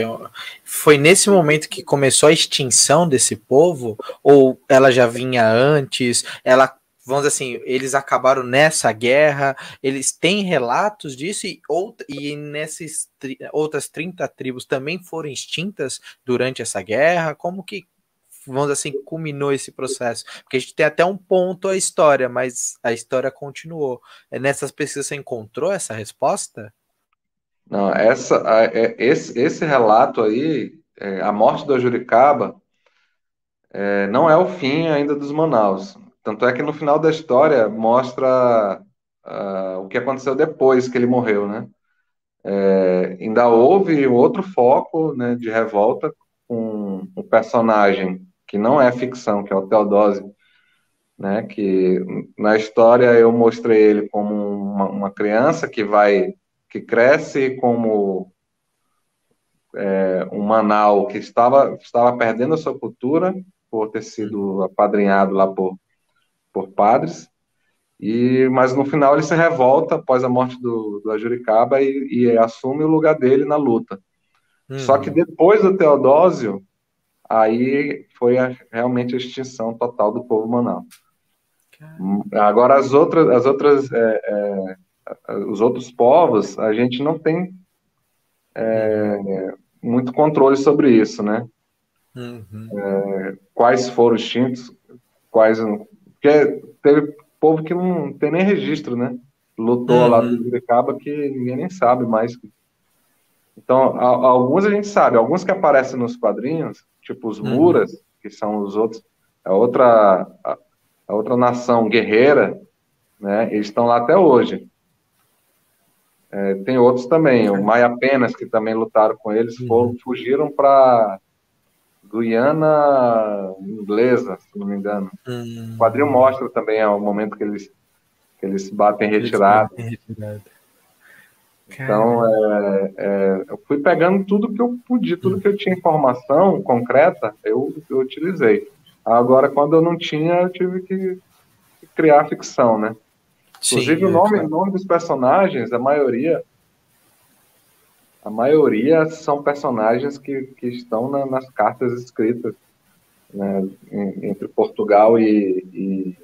foi nesse momento que começou a extinção desse povo, ou ela já vinha antes? Ela, vamos dizer assim, eles acabaram nessa guerra, eles têm relatos disso e, ou, e nessas outras 30 tribos também foram extintas durante essa guerra? Como que vamos assim, culminou esse processo? Porque a gente tem até um ponto a história, mas a história continuou. É, nessas pesquisas você encontrou essa resposta? Não, essa, é, esse, esse relato aí, é, a morte do Juricaba, não é o fim ainda dos Manaus. Tanto é que no final da história mostra uh, o que aconteceu depois que ele morreu, né? É, ainda houve outro foco né, de revolta com um personagem que não é ficção, que é o Teodósio, né? Que na história eu mostrei ele como uma, uma criança que vai, que cresce como é, um Manau que estava estava perdendo a sua cultura por ter sido apadrinhado lá por por padres e mas no final ele se revolta após a morte do, do Ajuricaba e, e assume o lugar dele na luta. Uhum. Só que depois do Teodósio, aí foi a, realmente a extinção total do povo Manaus. Agora as outras, as outras, é, é, os outros povos, a gente não tem é, muito controle sobre isso, né? Uhum. É, quais foram extintos, quais porque teve povo que não tem nem registro, né? Lutou uhum. lá do Ibiricaba que ninguém nem sabe mais. Então, a, alguns a gente sabe, alguns que aparecem nos quadrinhos, tipo os uhum. Muras, que são os outros, a outra, a, a, outra nação guerreira, né? Eles estão lá até hoje. É, tem outros também, o Maia Penas, que também lutaram com eles, uhum. foram, fugiram para Guiana inglesa, se não me engano. Uhum. O quadrinho mostra também é o momento que eles, que eles batem retirada. retirada. Então, é, é, eu fui pegando tudo que eu podia, tudo que eu tinha informação concreta, eu, eu utilizei. Agora, quando eu não tinha, eu tive que criar ficção, né? Sim, Inclusive, o nome, é, nome dos personagens, a maioria a maioria são personagens que, que estão na, nas cartas escritas né, entre Portugal e, e,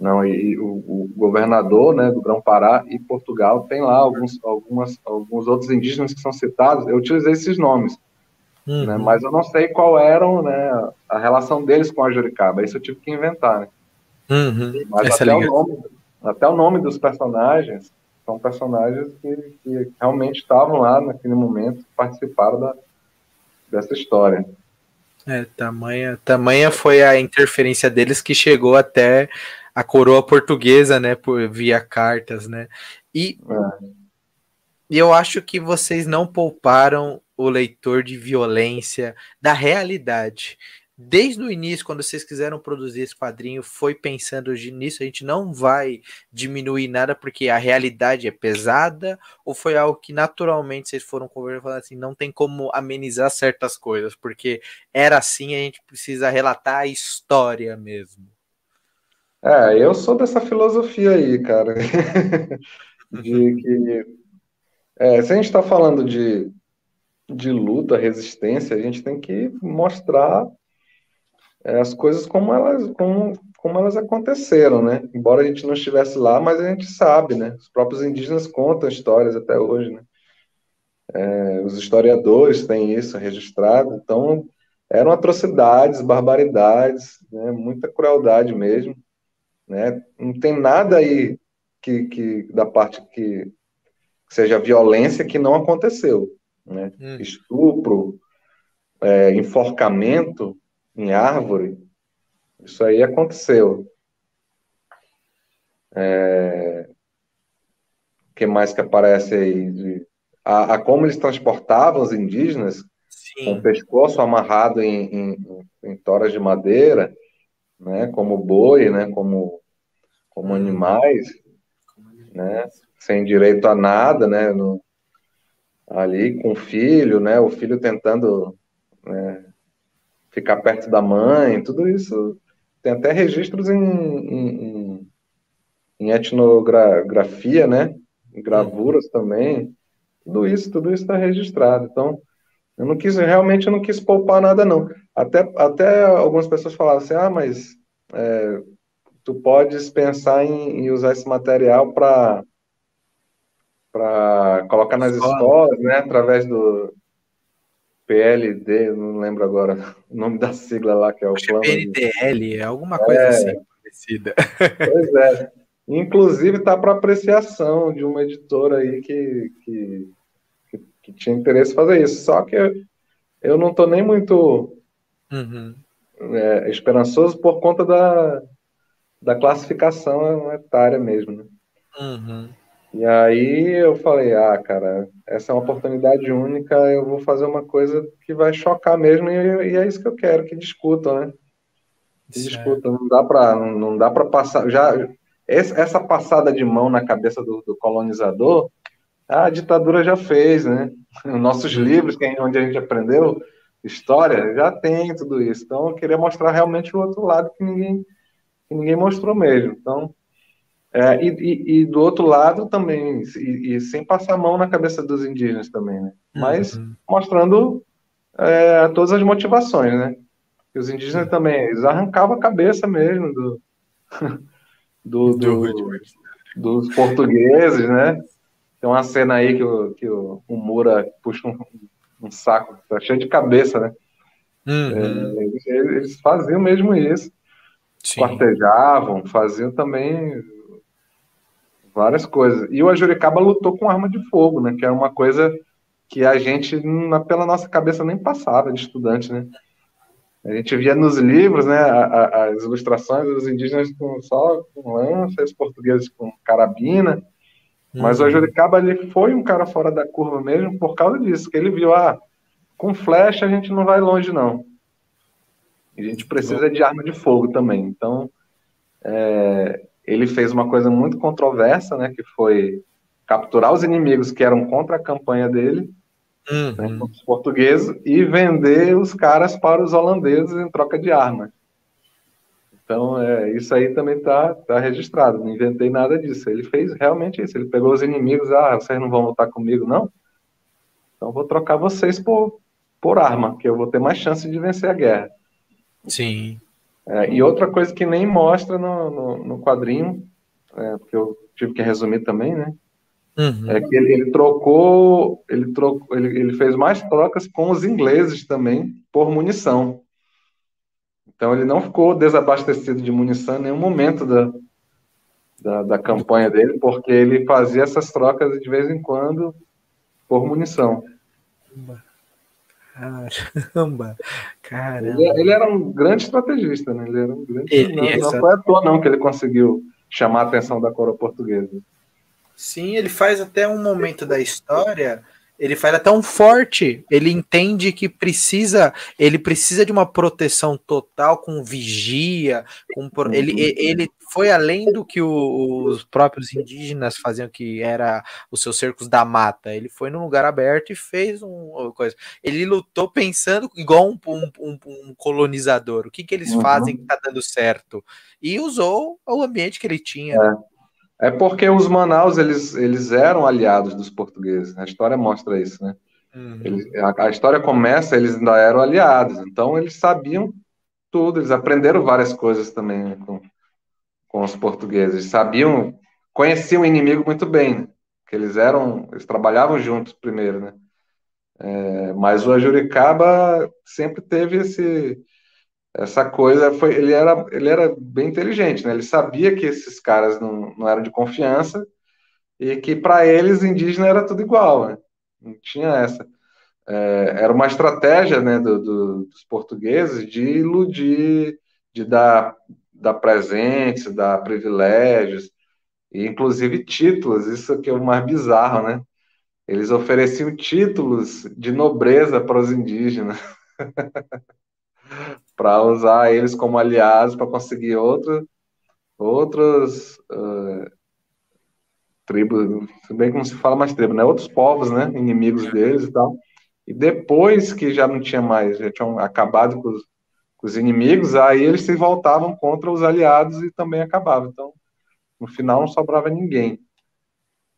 não, e, o, o, governador né, do Grão-Pará e Portugal tem lá alguns, algumas, alguns outros indígenas que são citados. Eu utilizei esses nomes, né, uhum. né, mas eu não sei qual era né, a relação deles com a Juricaba. Isso eu tive que inventar. Né? Uhum. Mas até o, nome, até o nome dos personagens são personagens que, que realmente estavam lá naquele momento, participaram da, dessa história. É, tamanha, tamanha foi a interferência deles que chegou até a coroa portuguesa, né, por via cartas, né? E, é. e eu acho que vocês não pouparam o leitor de violência da realidade. Desde o início, quando vocês quiseram produzir esse quadrinho, foi pensando nisso, a gente não vai diminuir nada porque a realidade é pesada, ou foi algo que naturalmente vocês foram conversando assim, não tem como amenizar certas coisas, porque era assim, a gente precisa relatar a história mesmo. É, eu sou dessa filosofia aí, cara. de que. É, se a gente está falando de, de luta, resistência, a gente tem que mostrar as coisas como elas, como, como elas aconteceram, né? Embora a gente não estivesse lá, mas a gente sabe, né? Os próprios indígenas contam histórias até hoje, né? É, os historiadores têm isso registrado, então eram atrocidades, barbaridades, né? muita crueldade mesmo, né? Não tem nada aí que, que da parte que, que seja violência que não aconteceu, né? Hum. Estupro, é, enforcamento em árvore, isso aí aconteceu. É... O que mais que aparece aí? De... A, a, como eles transportavam os indígenas Sim. com o pescoço amarrado em, em, em, toras de madeira, né, como boi, né, como, como uhum. animais, né, sem direito a nada, né, no, ali com o filho, né, o filho tentando né, ficar perto da mãe, tudo isso tem até registros em, em, em etnografia, né? Em gravuras também. Tudo isso, tudo isso está registrado. Então, eu não quis, realmente eu não quis poupar nada, não. Até, até algumas pessoas falavam assim, ah, mas é, tu podes pensar em, em usar esse material para para colocar nas Escola. escolas, né, através do, PLD, não lembro agora o nome da sigla lá, que é o Acho plano. PNDL, de... é alguma coisa é, assim parecida. Pois é. Inclusive está para apreciação de uma editora aí que, que, que, que, tinha interesse em fazer isso. Só que eu, eu não estou nem muito uhum. é, esperançoso por conta da, da classificação etária mesmo. Né? Uhum. E aí eu falei, ah, cara, essa é uma oportunidade única, eu vou fazer uma coisa que vai chocar mesmo, e, e é isso que eu quero, que discutam, né? Que discutam, não dá para não dá para passar, já essa passada de mão na cabeça do, do, colonizador, a ditadura já fez, né? Nossos uhum. livros, que é onde a gente aprendeu história, já tem tudo isso. Então eu queria mostrar realmente o outro lado que ninguém que ninguém mostrou mesmo. Então é, e, e, e, do outro lado também, e, e, sem passar a mão na cabeça dos indígenas também, né? Mas uhum. mostrando é, todas as motivações, né? E os indígenas uhum. também, eles arrancavam a cabeça mesmo do, do, do, dos portugueses, né? Tem uma cena aí que o, que o, o Mura puxa um, um saco, tá cheio de cabeça, né? Uhum. É, eles, eles, faziam mesmo isso. Sim. Quartejavam, faziam também várias coisas. E o Ajuricaba lutou com arma de fogo, né? Que era uma coisa que a gente, pela nossa cabeça, nem passava de estudante, né? A gente via nos livros, né, as ilustrações dos indígenas com, só com lança, os portugueses com carabina, mas o uhum. Ajuricaba ele foi um cara fora da curva mesmo por causa disso, que ele viu, ah, com flecha a gente não vai longe não. A gente precisa de arma de fogo também. Então, é, ele fez uma coisa muito controversa, né, que foi capturar os inimigos que eram contra a campanha dele, uhum. né, os portugueses, e vender os caras para os holandeses em troca de armas. Então, é, isso aí também está tá registrado, não inventei nada disso. Ele fez realmente isso, ele pegou os inimigos, ah, vocês não vão lutar comigo, não? Então vou trocar vocês por, por arma, que eu vou ter mais chance de vencer a guerra. Sim. É, e outra coisa que nem mostra no, no, no quadrinho, é, porque eu tive que resumir também, né? Uhum. É que ele, ele, trocou, ele trocou, ele, ele fez mais trocas com os ingleses também por munição. Então ele não ficou desabastecido de munição em nenhum momento da, da, da campanha dele, porque ele fazia essas trocas de vez em quando por munição. Caramba, caramba. Ele, ele, era um grande estrategista, né? Ele era um grande. Ele, não, essa... não foi à toa, não, que ele conseguiu chamar a atenção da coroa portuguesa. Sim, ele faz até um momento da história ele faz tão forte, ele entende que precisa, ele precisa de uma proteção total com vigia, com ele, uhum. ele foi além do que o, os próprios indígenas faziam, que era os seus cercos da mata. Ele foi num lugar aberto e fez um coisa. Ele lutou pensando igual um, um, um, um colonizador. O que, que eles uhum. fazem que tá dando certo? E usou o ambiente que ele tinha. É. É porque os Manaus eles, eles eram aliados dos portugueses. A história mostra isso, né? Uhum. Eles, a, a, história começa, eles ainda eram aliados. Então eles sabiam tudo. Eles aprenderam várias coisas também né, com, com os portugueses. Sabiam, conheciam o inimigo muito bem, né? que eles eram, eles trabalhavam juntos primeiro, né? É, mas o Ajuricaba sempre teve esse, essa coisa, foi, ele era, ele era bem inteligente, né? Ele sabia que esses caras não, não eram de confiança e que para eles indígena era tudo igual, né? Não tinha essa. É, era uma estratégia, né, do, do, dos portugueses de iludir, de dar, dar presentes, dar privilégios, e inclusive títulos, isso que é o mais bizarro, né? Eles ofereciam títulos de nobreza para os indígenas, para usar eles como aliados para conseguir outro, outros uh, tribos, bem como se fala mais tribo, né? Outros povos, né? Inimigos deles e tal. E depois que já não tinha mais, já tinham acabado com os, com os inimigos, aí eles se voltavam contra os aliados e também acabavam. Então, no final não sobrava ninguém.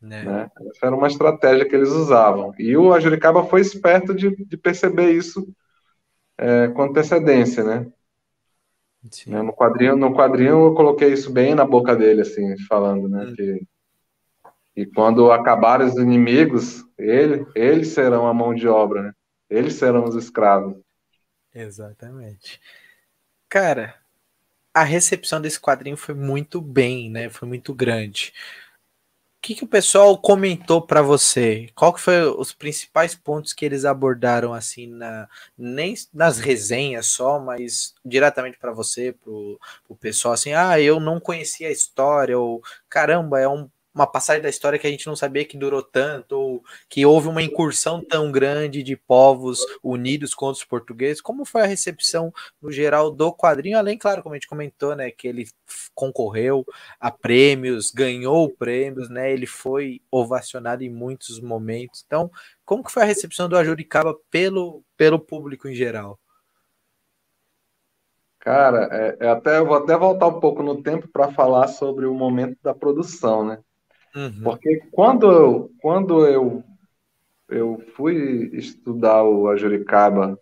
É. Né? Essa era uma estratégia que eles usavam. E o Ajuricaba foi esperto de, de perceber isso é, com antecedência, né? né? No quadrinho, no quadrinho eu coloquei isso bem na boca dele, assim, falando, né? Hum. Que, e quando acabarem os inimigos, ele, eles serão a mão de obra, né? Eles serão os escravos. Exatamente. Cara, a recepção desse quadrinho foi muito bem, né? Foi muito grande. O que, que o pessoal comentou para você? Qual que foi os principais pontos que eles abordaram assim na nem nas resenhas só, mas diretamente para você, pro, pro pessoal assim, ah, eu não conhecia a história ou caramba, é um uma passagem da história que a gente não sabia que durou tanto, ou que houve uma incursão tão grande de povos unidos contra os portugueses. Como foi a recepção no geral do quadrinho? Além, claro, como a gente comentou, né, que ele concorreu a prêmios, ganhou prêmios, né? Ele foi ovacionado em muitos momentos. Então, como que foi a recepção do Ajuricaba pelo, pelo público em geral? Cara, é, é até, eu vou até voltar um pouco no tempo para falar sobre o momento da produção, né? Uhum. Porque quando eu, quando eu, eu fui estudar o Ajuricaba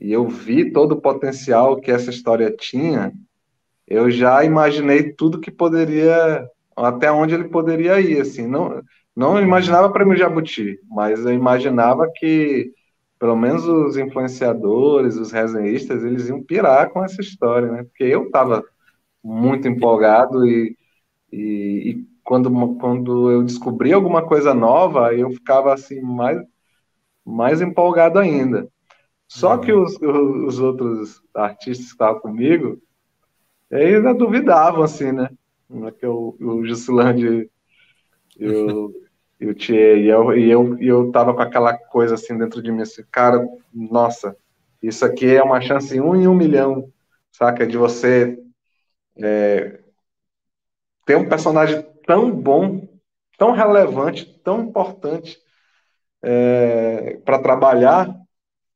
e eu vi todo o potencial que essa história tinha, eu já imaginei tudo que poderia, até onde ele poderia ir, assim, não, não imaginava prêmio Jabuti, mas eu imaginava que pelo menos os influenciadores, os resenhistas, eles iam pirar com essa história, né? Porque eu estava muito empolgado e, e, e quando, quando eu descobri alguma coisa nova, eu ficava assim mais, mais empolgado ainda. Só uhum. que os, os outros artistas que estavam comigo, ainda duvidavam, assim, né? Que o, o Gislande e o, e o Thier, e eu, e, eu, e eu tava com aquela coisa assim dentro de mim, assim, cara, nossa, isso aqui é uma chance em um em um milhão, saca? De você é, ter um personagem tão bom, tão relevante, tão importante é, para trabalhar,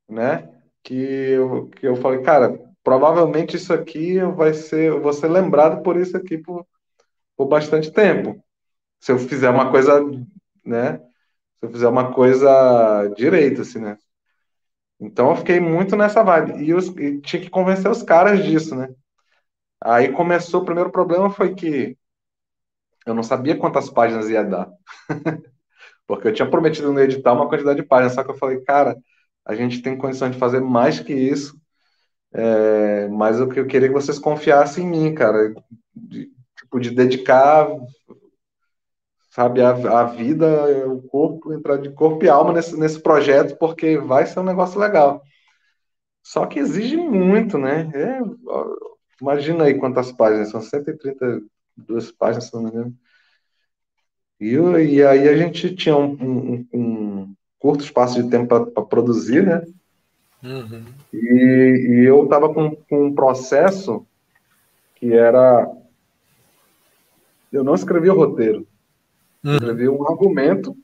né? Que eu, que eu falei, cara, provavelmente isso aqui vai ser, eu vou ser lembrado por isso aqui por, por bastante tempo. Se eu fizer uma coisa, né? Se eu fizer uma coisa direito, assim, né? Então eu fiquei muito nessa vibe. E, os, e tinha que convencer os caras disso, né? Aí começou, o primeiro problema foi que eu não sabia quantas páginas ia dar. Porque eu tinha prometido no edital uma quantidade de páginas, só que eu falei, cara, a gente tem condições de fazer mais que isso, é, mas eu, eu queria que vocês confiassem em mim, cara, de, tipo, de dedicar, sabe, a, a vida, o corpo, entrar de corpo e alma nesse, nesse projeto, porque vai ser um negócio legal. Só que exige muito, né? É, imagina aí quantas páginas, são 130 duas páginas, se não me engano. E, e aí a gente tinha um, um, um curto espaço de tempo para produzir, né? Uhum. E, e, eu estava com, com um processo que era. Eu não escrevi o roteiro, uhum. escrevi um argumento.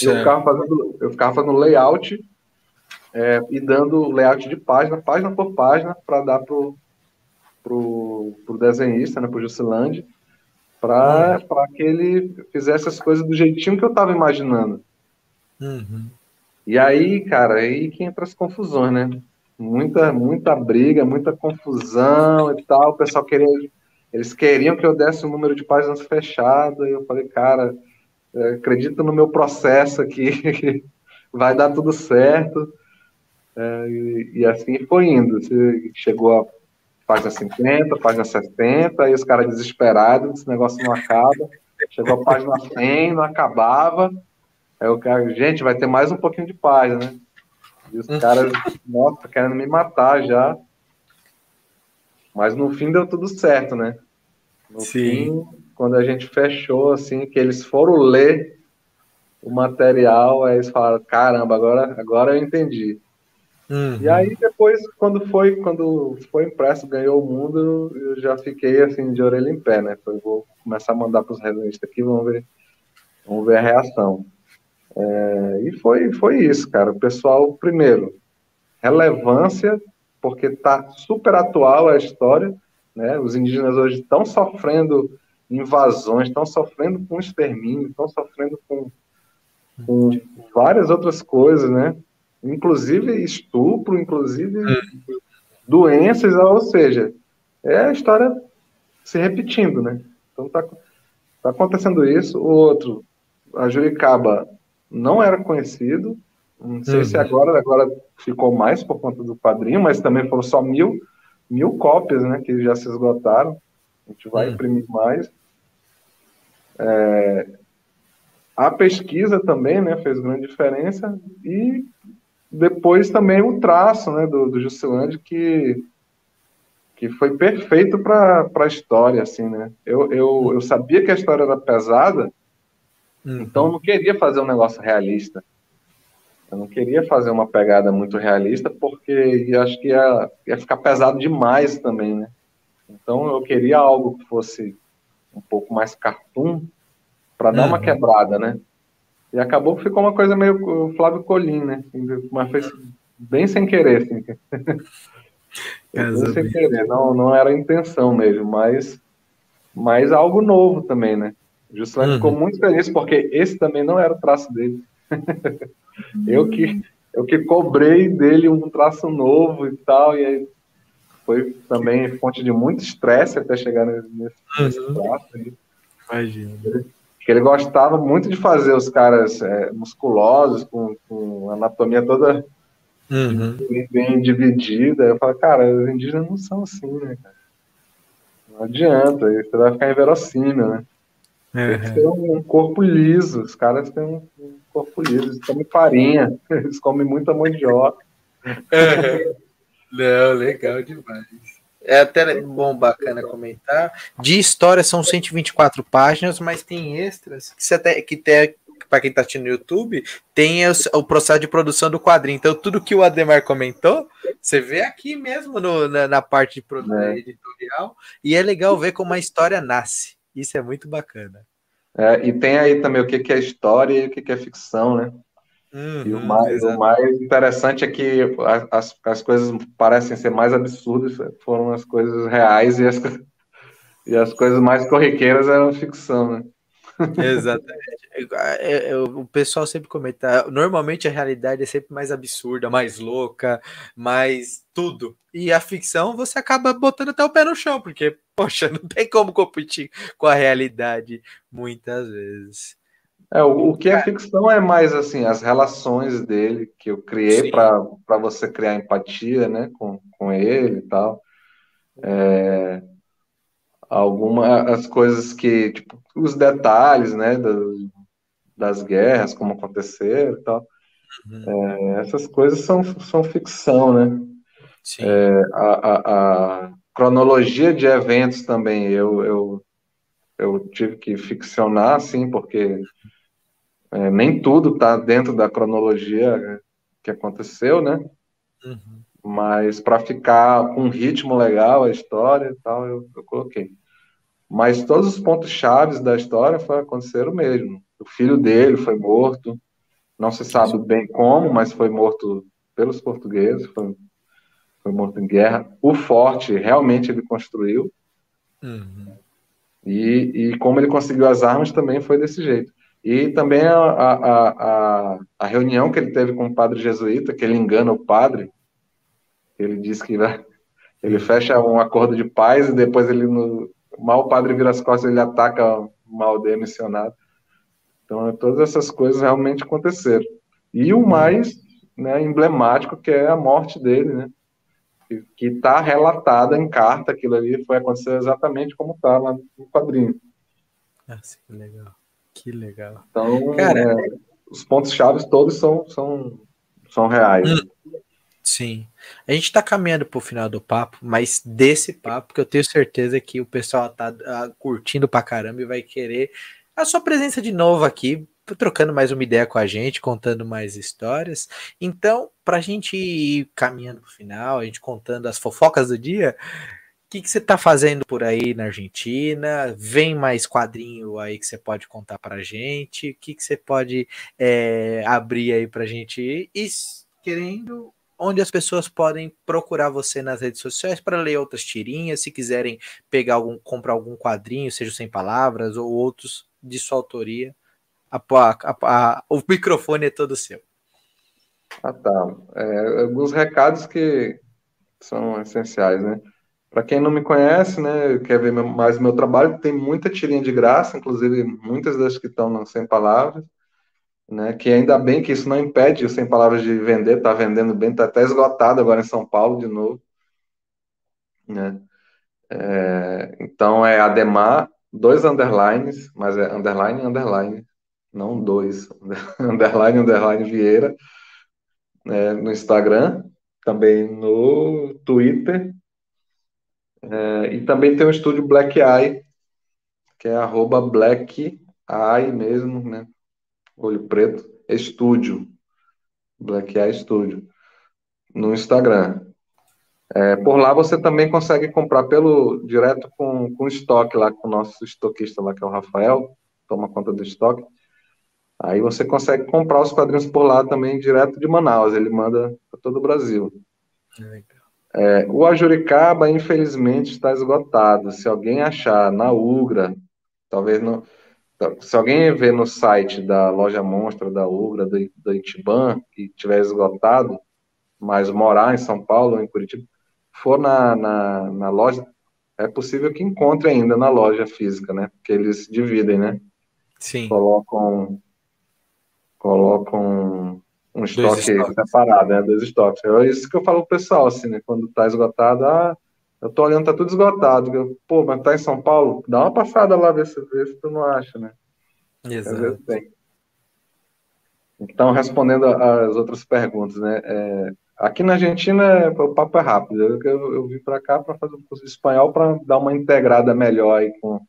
Eu ficava, fazendo, eu ficava fazendo layout é, e dando layout de página, página por página, para dar para pro, pro desenhista, né, pro Jusilande, para uhum. que ele fizesse as coisas do jeitinho que eu estava imaginando. Uhum. E aí, cara, aí que entra as confusões, né? muita, muita briga, muita confusão e tal. O pessoal queria, eles queriam que eu desse um número de páginas fechado. E eu falei, cara, é, acredita no meu processo aqui, vai dar tudo certo. É, e, e, assim foi indo. Chegou a página 50, página 70, aí os caras desesperados, esse negócio não acaba. Chegou a página 100, não acabava. Aí o cara, gente, vai ter mais um pouquinho de página, né? E os caras, nossa, querendo me matar já. Mas no fim deu tudo certo, né? No Sim. fim, quando a gente fechou, assim, que eles foram ler o material, aí eles falaram, caramba, agora, agora eu entendi. Uhum. E aí depois, quando foi, quando foi impresso, ganhou o mundo, eu já fiquei assim de orelha em pé, né? Falei, vou começar a mandar para os revistas aqui, vamos ver, vamos ver a reação. É, e foi, foi isso, cara. O pessoal, primeiro, relevância, porque está super atual a história, né? Os indígenas hoje estão sofrendo invasões, estão sofrendo com extermínio, estão sofrendo com, com várias outras coisas, né? Inclusive estupro, inclusive doenças, ou seja, é a história se repetindo, né? Então tá, tá acontecendo isso. O outro, a Juricaba não era conhecido. Não sei uhum. se agora, agora ficou mais por conta do padrinho, mas também foram só mil, mil cópias, né? Que já se esgotaram. A gente vai uhum. imprimir mais. É, a pesquisa também, né? Fez grande diferença. E depois também o traço, né? Do, do Juscelande, que que foi perfeito para a história, assim, né? Eu, eu, eu sabia que a história era pesada, Uhum. Então eu não queria fazer um negócio realista. Eu não queria fazer uma pegada muito realista, porque acho que ia, ia ficar pesado demais também, né? Então eu queria algo que fosse um pouco mais cartoon, para dar uhum. uma quebrada, né? E acabou que ficou uma coisa meio Flávio Colim, né? Mas foi bem sem querer, assim. bem sem querer, não, não era a intenção mesmo, mas, mas algo novo também, né? Justamente uhum. ficou muito feliz, porque esse também não era o traço dele. eu, que, eu que cobrei dele um traço novo e tal, e aí foi também fonte de muito estresse até chegar nesse, nesse uhum. traço aí. Imagina. Que ele gostava muito de fazer os caras é, musculosos, com, com anatomia toda uhum. bem, dividida. Eu falo, cara, os indígenas não são assim, né, cara? Não adianta, você vai ficar inverossímil, né? Eles têm um corpo liso, os caras têm um corpo liso, eles comem farinha, eles comem muita mandioca. Não, legal demais. É até bom, bacana comentar. De história são 124 páginas, mas tem extras que, você até, que tem, para quem está assistindo no YouTube, tem o, o, processo de produção do quadrinho. Então, tudo que o Ademar comentou, você vê aqui mesmo no, na, na, parte de produção é. editorial, e é legal ver como a história nasce. Isso é muito bacana. É, e tem aí também o que, que é história e o que, que é ficção, né? Uhum, e o mais, o mais, interessante é que as, as coisas parecem ser mais absurdas, foram as coisas reais e as, e as coisas mais corriqueiras eram ficção, né? Exatamente. É, é, é, o pessoal sempre comenta. Normalmente a realidade é sempre mais absurda, mais louca, mais tudo. E a ficção você acaba botando até o pé no chão, porque, poxa, não tem como competir com a realidade muitas vezes. É, o, o que é ficção é mais assim, as relações dele que eu criei para você criar empatia né, com, com ele e tal. É, algumas coisas que, tipo, os detalhes, né, do, das guerras, como aconteceram e tal. Uhum. É, essas coisas são, são ficção, né? É, a, a, a, cronologia de eventos também eu, eu, eu tive que ficcionar, assim, porque é, nem tudo está dentro da cronologia que aconteceu, né? Uhum. Mas para ficar com um ritmo legal a história e tal, eu, eu coloquei. Mas todos os pontos chaves da história foi, aconteceram mesmo. O filho dele foi morto, não se sabe bem como, mas foi morto pelos portugueses, foi, foi morto em guerra. O forte realmente ele construiu. Uhum. E, e como ele conseguiu as armas também foi desse jeito. E também a, a, a, a, reunião que ele teve com o padre jesuíta, que ele engana o padre, Ele diz que ele fecha um acordo de paz e depois ele no, mal o padre vira as costas ele ataca uma aldeia missionária. Então todas essas coisas realmente aconteceram. E o mais né, emblemático que é a morte dele, né? Que está relatada em carta, aquilo ali foi acontecer exatamente como está lá no quadrinho. Nossa, que legal. Que legal. Então, Cara, é, os pontos chaves todos são, são, são reais. Hum, sim. A gente está caminhando para o final do papo, mas desse papo que eu tenho certeza que o pessoal tá uh, curtindo pra caramba e vai querer a sua presença de novo aqui, trocando mais uma ideia com a gente, contando mais histórias. Então, para a gente ir caminhando para o final, a gente contando as fofocas do dia, que, que você está fazendo por aí na Argentina? Vem mais quadrinho aí que você pode contar para a gente? O que, você pode é, abrir aí para a gente? E querendo onde as pessoas podem procurar você nas redes sociais para ler outras tirinhas, se quiserem pegar algum, comprar algum quadrinho, seja sem palavras ou outros de sua autoria. A, a, a, o microfone é todo seu. Ah, tá. É, alguns recados que são essenciais, né? Para quem não me conhece, né, quer ver mais meu trabalho, tem muita tirinha de graça, inclusive muitas das que estão sem palavras né? Que ainda bem que isso não impede, sem palavras, de vender, está vendendo bem, está até esgotado agora em São Paulo de novo, né? É, então é Ademar, dois underlines, mas é underline, underline, não dois, underline, underline Vieira, né, no Instagram, também no Twitter, é, e também tem o estúdio Black Eye, que é arroba Black Eye mesmo, né? Olho Preto Estúdio, Black Eye Studio, no Instagram. É, por lá você também consegue comprar pelo direto com, com estoque lá, com o nosso estoquista lá, que é o Rafael, toma conta do estoque. Aí você consegue comprar os quadrinhos por lá também, direto de Manaus, ele manda para todo o Brasil. É, o Ajuricaba, infelizmente, está esgotado. Se alguém achar na Ugra, talvez não. Se alguém ver no site da loja Monstra, da Ugra, do, do Itiban, e tiver esgotado, mas morar em São Paulo ou em Curitiba, for na, na, na, loja, é possível que encontre ainda na loja física, né? Porque eles dividem, né? Sim. Colocam, colocam um estoque separado, né? Dois estoques. É isso que eu falo pro pessoal, assim, né? Quando tá esgotado, ah, eu tô olhando, tá tudo esgotado. Eu, Pô, mas tá em São Paulo? Dá uma passada lá, ver se, ver se tu não acha, né? Exato. Então, respondendo às outras perguntas, né? É, aqui na Argentina, o papo é rápido. Eu, eu, eu vim para cá para fazer um curso de espanhol para dar uma integrada melhor aí com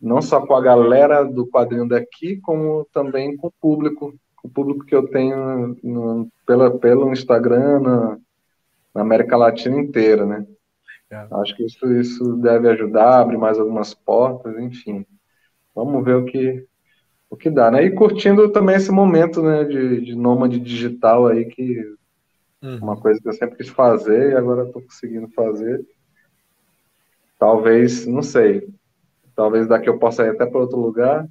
não só com a galera do quadrinho daqui, como também com o público, o público que eu tenho no, pela, pelo Instagram na, na América Latina inteira, né? É. Acho que isso, isso deve ajudar, abrir mais algumas portas, enfim. Vamos ver o que, o que dá, né? E curtindo também esse momento né, de, de nômade digital aí, que uhum. uma coisa que eu sempre quis fazer e agora estou conseguindo fazer. Talvez, não sei, talvez daqui eu possa ir até para outro lugar,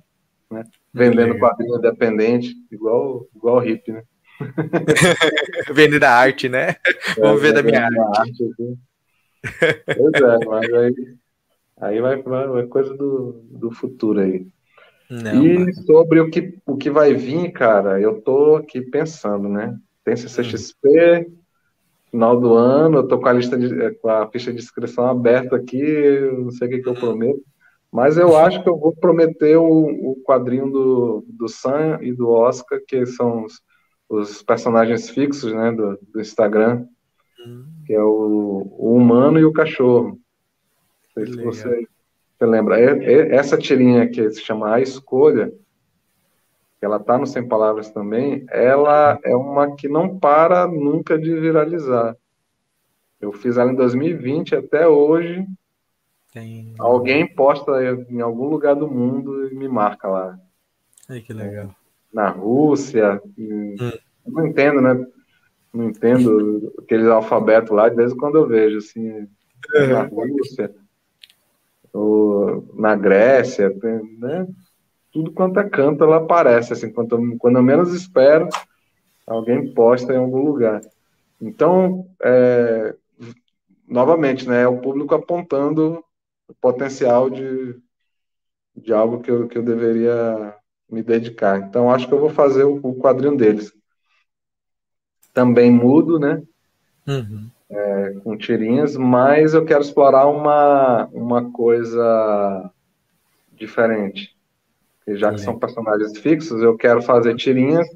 né? Vendendo quadrinho independente, igual, igual hippie, né? Vendendo a arte, né? É, Vamos ver da minha arte. arte assim. Pois é, mas aí, aí vai, vai, vai coisa do, do futuro aí. Não, e mas... sobre o que, o que vai vir, cara, eu tô aqui pensando, né? Tem CCXP, hum. final do ano, eu tô com a lista de, com a ficha de inscrição aberta aqui, não sei o que, que eu prometo, mas eu acho que eu vou prometer o, o quadrinho do, do Sam e do Oscar, que são os, os personagens fixos, né, do, do Instagram que é o, o humano e o cachorro. Não sei se você, você lembra. É, é, essa tirinha que se chama A Escolha, que ela tá no Sem Palavras também, ela é uma que não para nunca de viralizar. Eu fiz ela em 2020 até hoje. Tem... Alguém posta em algum lugar do mundo e me marca lá. Ai, que legal. Na Rússia. Hum. Não entendo, né? não entendo aqueles alfabetos lá, de vez em quando eu vejo, assim, na Rússia, ou na Grécia, né? Tudo quanto é canto, ela aparece, assim, quando, quando eu menos espero, alguém posta em algum lugar. Então, é, novamente, né, é o público apontando o potencial de, de algo que eu, que eu deveria me dedicar. Então, acho que eu vou fazer o, o quadrinho deles. Também mudo, né? Uhum. É, com tirinhas, mas eu quero explorar uma, uma coisa diferente. E já que são personagens fixos, eu quero fazer tirinhas,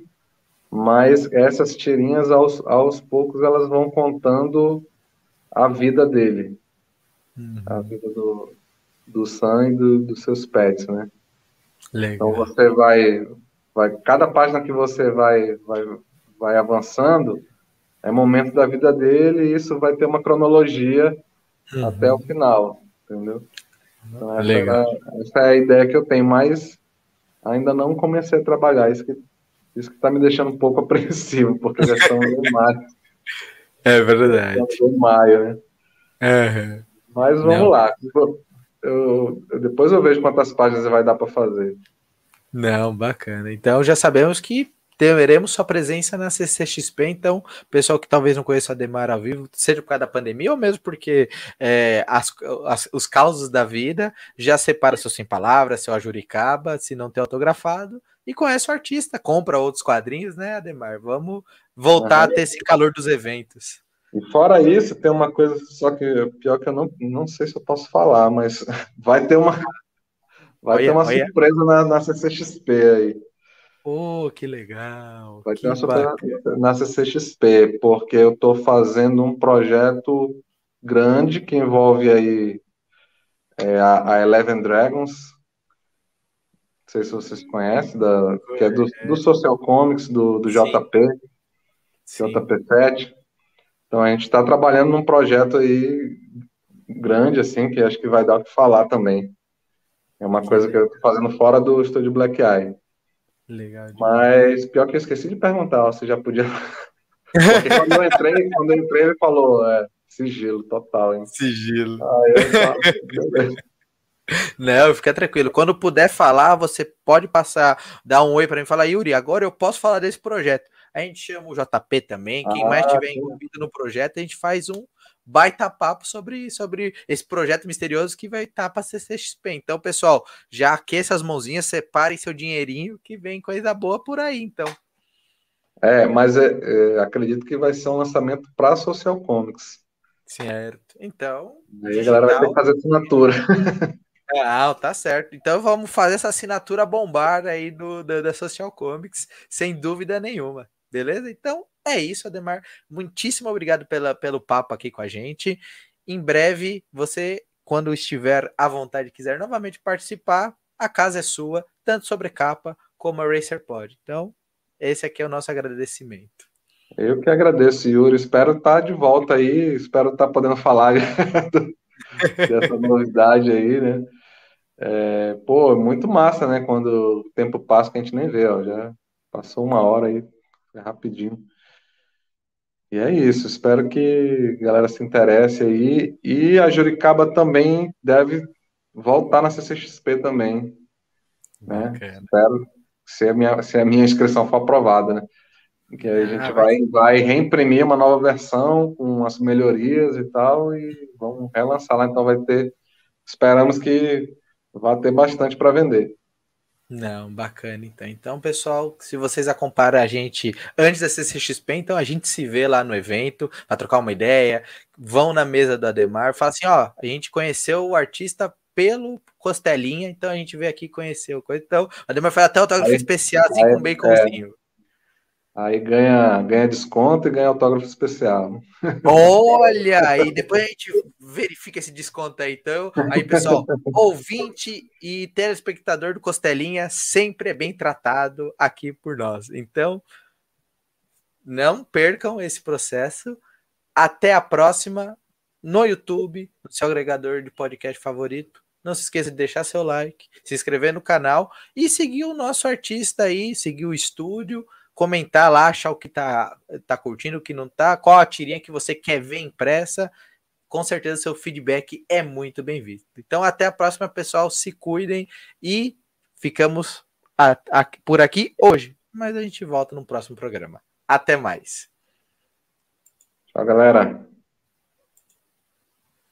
mas essas tirinhas, aos, aos poucos, elas vão contando a vida dele. Uhum. A vida do, do Sam e do, dos seus pets, né? Legal. Então você vai, vai, cada página que você vai, vai, vai avançando é momento da vida dele e isso vai ter uma cronologia uhum. até o final, entendeu? Então, essa, Legal. É, essa é a ideia que eu tenho, mas ainda não comecei a trabalhar. Isso que isso que está me deixando um pouco apreensivo, porque já estamos em maio. É verdade. Estamos em maio, né? Uhum. Mas vamos não. lá. Eu, eu, depois eu vejo quantas páginas vai dar para fazer. Não, bacana. Então já sabemos que teremos sua presença na CCXP. Então, pessoal que talvez não conheça a Demar ao vivo, seja por causa da pandemia ou mesmo porque é, as, as, os causos da vida já separa seu sem palavras, seu ajuricaba, se não tem autografado, e conhece o artista, compra outros quadrinhos, né, Ademar? Vamos voltar uhum. a ter esse calor dos eventos. E fora isso, tem uma coisa só que pior que eu não, não sei se eu posso falar, mas vai ter uma vai olha, ter uma olha. surpresa na, na CCXP aí. Oh, que legal! Vai ter uma surpresa na CCXP, porque eu estou fazendo um projeto grande que envolve aí é, a, a, Eleven Dragons. Não sei se vocês conhecem, da, que é do, do Social Comics, do, do JP, Sim. JP7. Então a gente está trabalhando num projeto aí grande, assim, que acho que vai dar o que falar também. É uma coisa que eu estou fazendo fora do estúdio Black Eye. Legal. Mas pior que eu esqueci de perguntar, você já podia. Porque quando eu entrei, quando eu entrei, ele falou, é, sigilo total, hein? Sigilo. eu Não, fica tranquilo. Quando puder falar, você pode passar, dar um oi para mim e falar, Yuri, agora eu posso falar desse projeto. A gente chama o JP também. Quem ah, mais estiver envolvido no projeto, a gente faz um baita papo sobre, sobre esse projeto misterioso que vai estar tá para CCXP. Então, pessoal, já aqueça as mãozinhas, separem seu dinheirinho que vem coisa boa por aí, então. É, mas é, é, acredito que vai ser um lançamento para Social Comics. Certo. Então. Aí a galera vai ter que fazer assinatura. Ah, tá certo. Então vamos fazer essa assinatura bombar aí do, do, da Social Comics, sem dúvida nenhuma. Beleza? Então é isso, Ademar. Muitíssimo obrigado pela, pelo papo aqui com a gente. Em breve, você, quando estiver à vontade e quiser novamente participar, a casa é sua, tanto sobre capa como a Racer Pod. Então, esse aqui é o nosso agradecimento. Eu que agradeço, Yuri. Espero estar de volta aí, espero estar podendo falar dessa novidade aí, né? É, pô, muito massa, né? Quando o tempo passa que a gente nem vê, ó, já passou uma hora aí, rapidinho. E é isso, espero que a galera se interesse aí. E a Juricaba também deve voltar na CCXP também. Né? Espero se a, minha, se a minha inscrição for aprovada, né? Que aí a gente ah, vai, vai reimprimir uma nova versão com as melhorias e tal, e vamos relançar lá. Então vai ter. Esperamos que vá ter bastante para vender. Não, bacana então. Então, pessoal, se vocês acompanham a gente antes da CCXP, então a gente se vê lá no evento para trocar uma ideia. Vão na mesa do Ademar, fala assim: ó, a gente conheceu o artista pelo Costelinha, então a gente veio aqui conhecer o coisa. Então, o Ademar faz até autógrafo especial assim aí, com baconzinho. É. Aí ganha, ganha desconto e ganha autógrafo especial. Olha, e depois a gente verifica esse desconto aí. Então, aí, pessoal, ouvinte e telespectador do Costelinha sempre é bem tratado aqui por nós. Então, não percam esse processo. Até a próxima no YouTube, no seu agregador de podcast favorito. Não se esqueça de deixar seu like, se inscrever no canal e seguir o nosso artista aí, seguir o estúdio comentar lá, achar o que tá, tá curtindo, o que não tá, qual a tirinha que você quer ver impressa. Com certeza seu feedback é muito bem-vindo. Então, até a próxima, pessoal. Se cuidem e ficamos a, a, por aqui hoje. Mas a gente volta no próximo programa. Até mais. Tchau, galera.